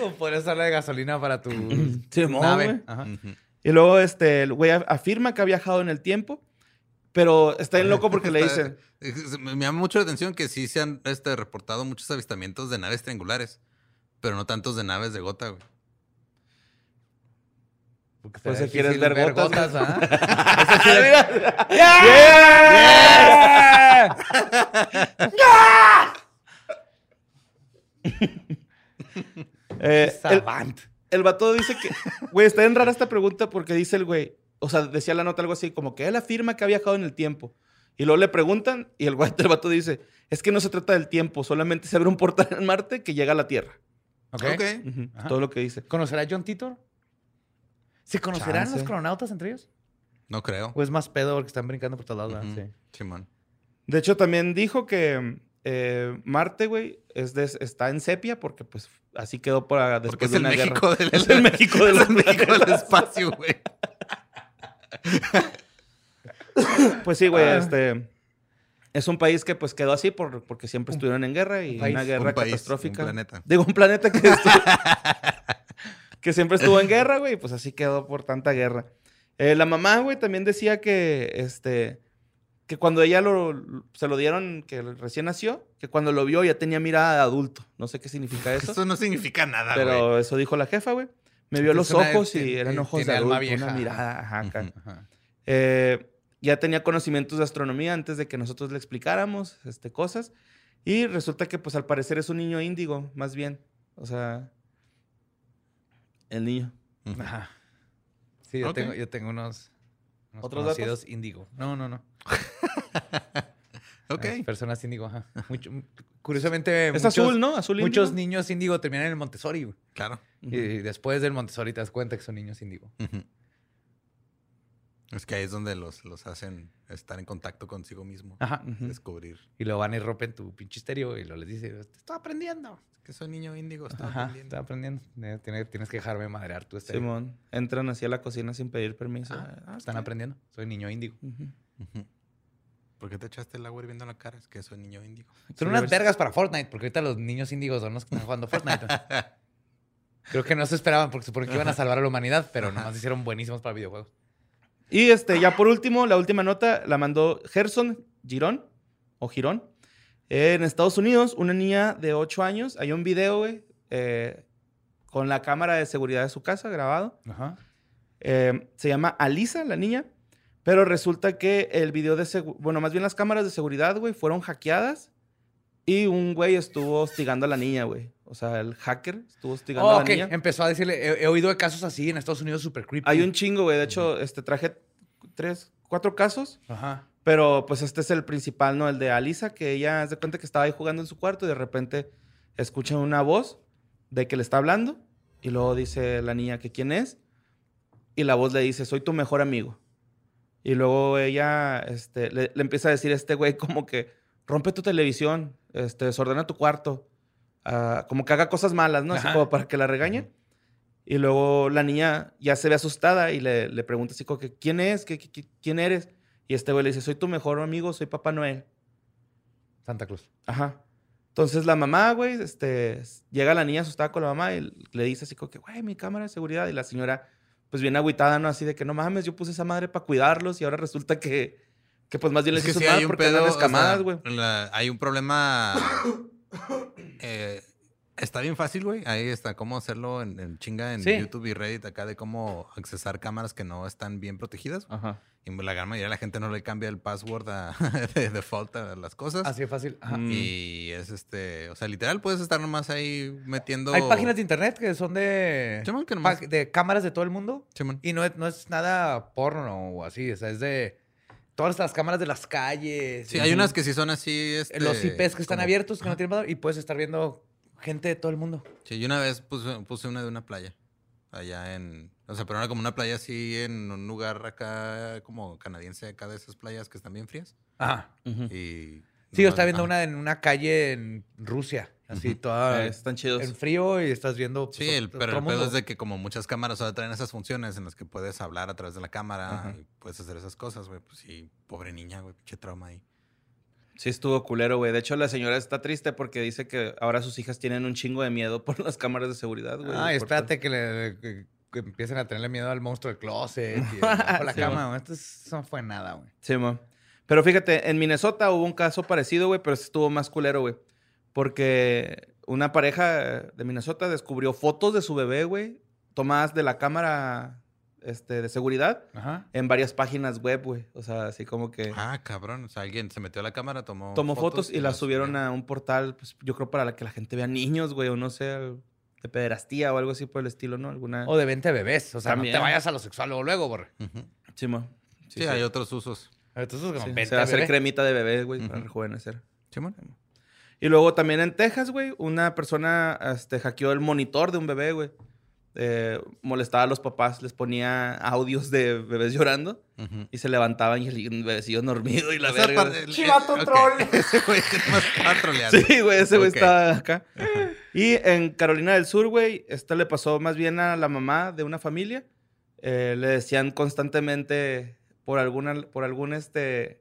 O puedes darle de gasolina para tu Simón, nave. güey. Ajá. Y luego este, el güey af- afirma que ha viajado en el tiempo, pero está bien loco porque le dicen... Me llama mucho la atención que sí se han este, reportado muchos avistamientos de naves triangulares, pero no tantos de naves de gota, güey. Porque Pues si quieres difícil ver gotas, ¿ah? Eh, el, el vato dice que, güey, está bien rara esta pregunta porque dice el güey, o sea, decía la nota algo así, como que él afirma que ha viajado en el tiempo. Y luego le preguntan y el el vato dice, es que no se trata del tiempo, solamente se abre un portal en Marte que llega a la Tierra. Ok. Ok. Ujú, Ajá. Todo lo que dice. ¿Conocerá John Titor? ¿Se conocerán Chance. los cronautas entre ellos? No creo. ¿O es más pedo porque están brincando por todos lados? ¿verdad? Ujú. Sí. Simón. De hecho, también dijo que eh, Marte, güey, es de- está en sepia porque pues así quedó para después Porque es de el una guerra. México del, Es el México del es el México del espacio, güey. Pues sí, güey, este... Es un país que pues quedó así por, porque siempre estuvieron en guerra y un país, una guerra un país, catastrófica. un planeta. Digo, un planeta que, estuvo- que siempre estuvo en guerra, güey, y pues así quedó por tanta guerra. Eh, la mamá, güey, también decía que, este, que cuando ella lo, se lo dieron, que recién nació, que cuando lo vio ya tenía mirada de adulto. No sé qué significa eso. Eso no significa nada, güey. pero eso dijo la jefa, güey. Me vio los una- ojos y eran ojos de adulto, vieja. una mirada, ajá. Ajá. Eh, ya tenía conocimientos de astronomía antes de que nosotros le explicáramos este, cosas. Y resulta que, pues, al parecer es un niño índigo, más bien. O sea, el niño. Ajá. Sí, yo, Ok. tengo, yo tengo unos, unos ¿Otros conocidos índigo. No, no, no. Ok. Personas índigo, ajá. Mucho- curiosamente, Es muchos, azul, ¿no? Azul muchos índigo. niños índigo terminan en el Montessori. güey. Claro. Y después del Montessori te das cuenta que son niños índigo. Es que ahí es donde los, los hacen estar en contacto consigo mismo. Ajá. Descubrir Y lo van y rompen tu pinche estéreo y lo les dice, estoy aprendiendo. que soy niño índigo. Está Ajá, aprendiendo. estoy aprendiendo. Eh, tiene- Tienes que dejarme madrear tu estéreo. Simón. Entran así a la cocina sin pedir permiso. Ah, Ah, están aprendiendo. Soy niño índigo. Ujú. ¿Por qué te echaste el agua hirviendo en la cara? Es que soy niño índigo. Son unas vergas para Fortnite, porque ahorita los niños índigos son los que están jugando Fortnite. Creo que no se esperaban porque suponen que iban a salvar a la humanidad, pero nomás hicieron buenísimos para videojuegos. Y este, ya por último, la última nota la mandó Gerson Girón, o Girón. En Estados Unidos, una niña de 8 años, hay un video, güey, eh, con la cámara de seguridad de su casa grabado. Ajá. Eh, se llama Alisa, la niña. Pero resulta que el video de bueno, más bien las cámaras de seguridad, güey, fueron hackeadas. Y un güey estuvo hostigando a la niña, güey. O sea, el hacker estuvo hostigando Oh, a la niña. Empezó a decirle, he, he oído de casos así en Estados Unidos súper creepy. Hay un chingo, güey. De hecho, este, traje tres, cuatro casos. Ajá. Pero pues este es el principal, ¿no? El de Alisa, que ella se cuenta que estaba ahí jugando en su cuarto y de repente escucha una voz de que le está hablando y luego dice la niña que quién es y la voz le dice, soy tu mejor amigo. Y luego ella este, le, le empieza a decir a este güey como que rompe tu televisión, este, desordena tu cuarto, ah, como que haga cosas malas, ¿no? Así como para que la regañe. Y luego la niña ya se ve asustada y le, le pregunta así como que, ¿quién es? ¿Qué, qué- qué- quién eres? Y este güey le dice, soy tu mejor amigo, soy Papá Noel. Santa Cruz. Ajá. Entonces la mamá, güey, este, llega la niña asustada con la mamá y le dice así como que, güey, mi cámara de seguridad. Y la señora, pues bien agüitada, ¿no? Así de que no mames, yo puse esa madre para cuidarlos y ahora resulta que, que pues más bien les Es que hizo sí mal hay un porque pedo, andan o sea, escamadas, güey. hay un problema. eh, está bien fácil, güey. Ahí está cómo hacerlo en, en chinga en Sí. YouTube y Reddit acá de cómo accesar cámaras que no están bien protegidas. Ajá. Y la gran mayoría de la gente no le cambia el password a- de default a las cosas. Así de fácil. Ajá. Mm. Y es este, o sea, literal puedes estar nomás ahí metiendo. Hay páginas de internet que son de, Simón, que nomás- de cámaras de todo el mundo Simón. y no es, no es nada porno o así. O sea, es de todas las cámaras de las calles. Sí, hay unas que sí son así. Este, Los IPs que están como- abiertos, que no tienen valor, y puedes estar viendo gente de todo el mundo. Sí, yo una vez puse, puse una de una playa. Allá en. O sea, pero era como una playa así en un lugar acá, como canadiense, acá de esas playas que están bien frías. Ajá. Y. Sí, yo estaba viendo ajá. una en una calle en Rusia, así toda Eh, están chidos. en frío y estás viendo. pues, Sí, el, otro pero el pedo mundo. es de que como muchas cámaras ahora traen esas funciones en las que puedes hablar a través de la cámara y puedes hacer esas cosas, güey. Pues sí, pobre niña, güey, pinche trauma ahí. Sí, estuvo culero, güey. De hecho, la señora está triste porque dice que ahora sus hijas tienen un chingo de miedo por las cámaras de seguridad, güey. Ay, Por- espérate que, le, que, que empiecen a tenerle miedo al monstruo del closet y bajo la Sí, cama. güey. Esto es- no fue nada, güey. Sí, mo. Pero fíjate, en Minnesota hubo un caso parecido, güey, pero estuvo más culero, güey. Porque una pareja de Minnesota descubrió fotos de su bebé, güey, tomadas de la cámara este, de seguridad Ajá. en varias páginas web, güey. O sea, así como que Ah, cabrón. O sea, alguien se metió a la cámara, tomó. tomó fotos, y, las subieron a un portal, pues yo creo para la que la gente vea niños, güey, o no sé, de pederastía o algo así por el estilo, ¿no? Alguna... O de 20 bebés. O sea, También. no te vayas a lo sexual luego, luego, borre. Ujú. Sí, mo. Sí, hay otros usos. Entonces, como Sí, 20 se va a hacer cremita de bebé, güey, para rejuvenecer. Simón. Y luego también en Texas, güey, una persona este, hackeó el monitor de un bebé, güey. Eh, molestaba a los papás, les ponía audios de bebés llorando y se levantaban y el bebecillo dormido y la O sea, verga. el- Chivato troll. Ese güey estaba troleando. Sí, güey, ese güey estaba acá. Y en Carolina del Sur, güey, esto le pasó más bien a la mamá de una familia. Eh, le decían constantemente por alguna, por algún este...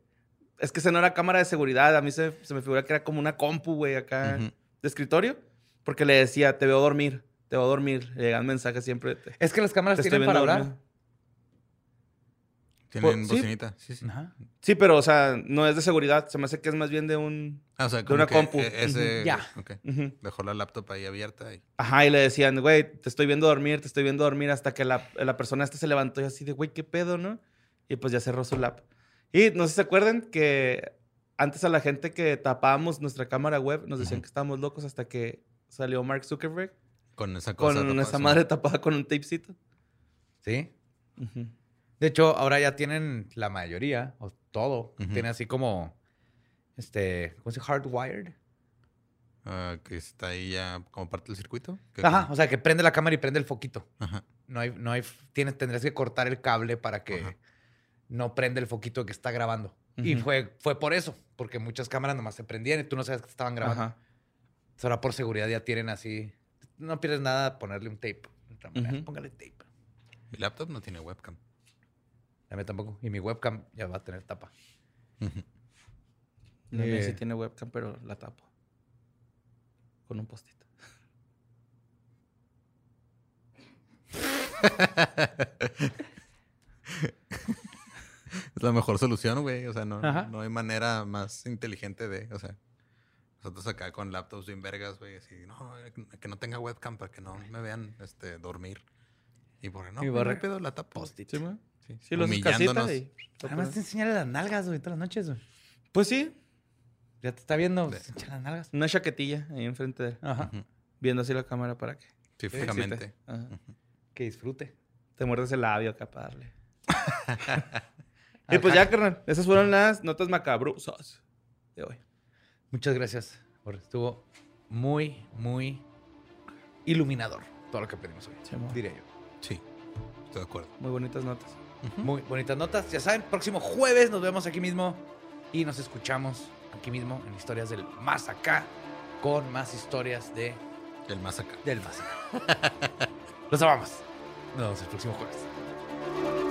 Es que ese no era cámara de seguridad, a mí se, se me figura que era como una compu, güey, acá de escritorio, porque le decía, te veo dormir, te veo dormir. Le llegan mensajes siempre. Te, Es que las cámaras te estoy tienen para viendo hablar. dormir. Tienen sí. bocinita. Sí, sí. Ajá. Sí, pero, o sea, no es de seguridad. Se me hace que es más bien de un... Ah, o sea, De como una que compu. e- Ese, Ujú. Ya. ok. Ujú. Dejó la laptop ahí abierta y... Ajá, y le decían, güey, te estoy viendo dormir, te estoy viendo dormir, hasta que la, la persona esta se levantó y así de, güey, ¿qué pedo, no? Y pues ya cerró su lap. Y no sé si se acuerdan que antes a la gente que tapábamos nuestra cámara web nos decían que estábamos locos hasta que salió Mark Zuckerberg Con esa con cosa. tapada, esa madre tapada con un tapecito. Sí. De hecho, ahora ya tienen la mayoría, o todo, tiene así como, este, ¿cómo se dice? Hardwired. Ah, que está ahí ya como parte del circuito. que Ajá, como- o sea, que prende la cámara y prende el foquito. Ajá. No hay, no hay, tienes, tendrías que cortar el cable para que Ajá. no prenda el foquito que está grabando. Y fue, fue por eso, porque muchas cámaras nomás se prendían y tú no sabes que estaban grabando. Ajá. Entonces, ahora por seguridad ya tienen así, no pierdes nada ponerle un tape. Póngale tape. Mi laptop no tiene webcam. A mí tampoco. Y mi webcam ya va a tener tapa. La mía sí Eh. tiene webcam, pero la tapo. Con un postito. Es la mejor solución, güey. O sea, no, no hay manera más inteligente de. O sea, nosotros acá con laptops bien vergas, güey. Así, no, que- que no tenga webcam para que no me vean este, dormir. Y por no, Y güey, borre- pedo, la tapo. Post-it. ¿Sí, ma? Sí. Sí, lo haces casita Humillándonos. y... Además te enseñaré las nalgas, güey, todas las noches, güey. Pues sí, Ya te está viendo, De- pues, las nalgas. una chaquetilla ahí enfrente de él. Ajá. Viendo así la cámara para que... Sí, te fijamente. Que disfrute. Te muerdes el labio acá para darle. y pues ya, carnal. Esas fueron las notas macabrosas de hoy. Muchas gracias. Jorge. Estuvo muy, muy iluminador todo lo que aprendimos hoy. Sí, diré yo. Sí, estoy de acuerdo. Muy bonitas notas. Muy bonitas notas. Ya saben, próximo jueves nos vemos aquí mismo y nos escuchamos aquí mismo en Historias del Más Acá con más historias de, El más acá. del Más Acá. Los amamos. Nos vemos el próximo jueves.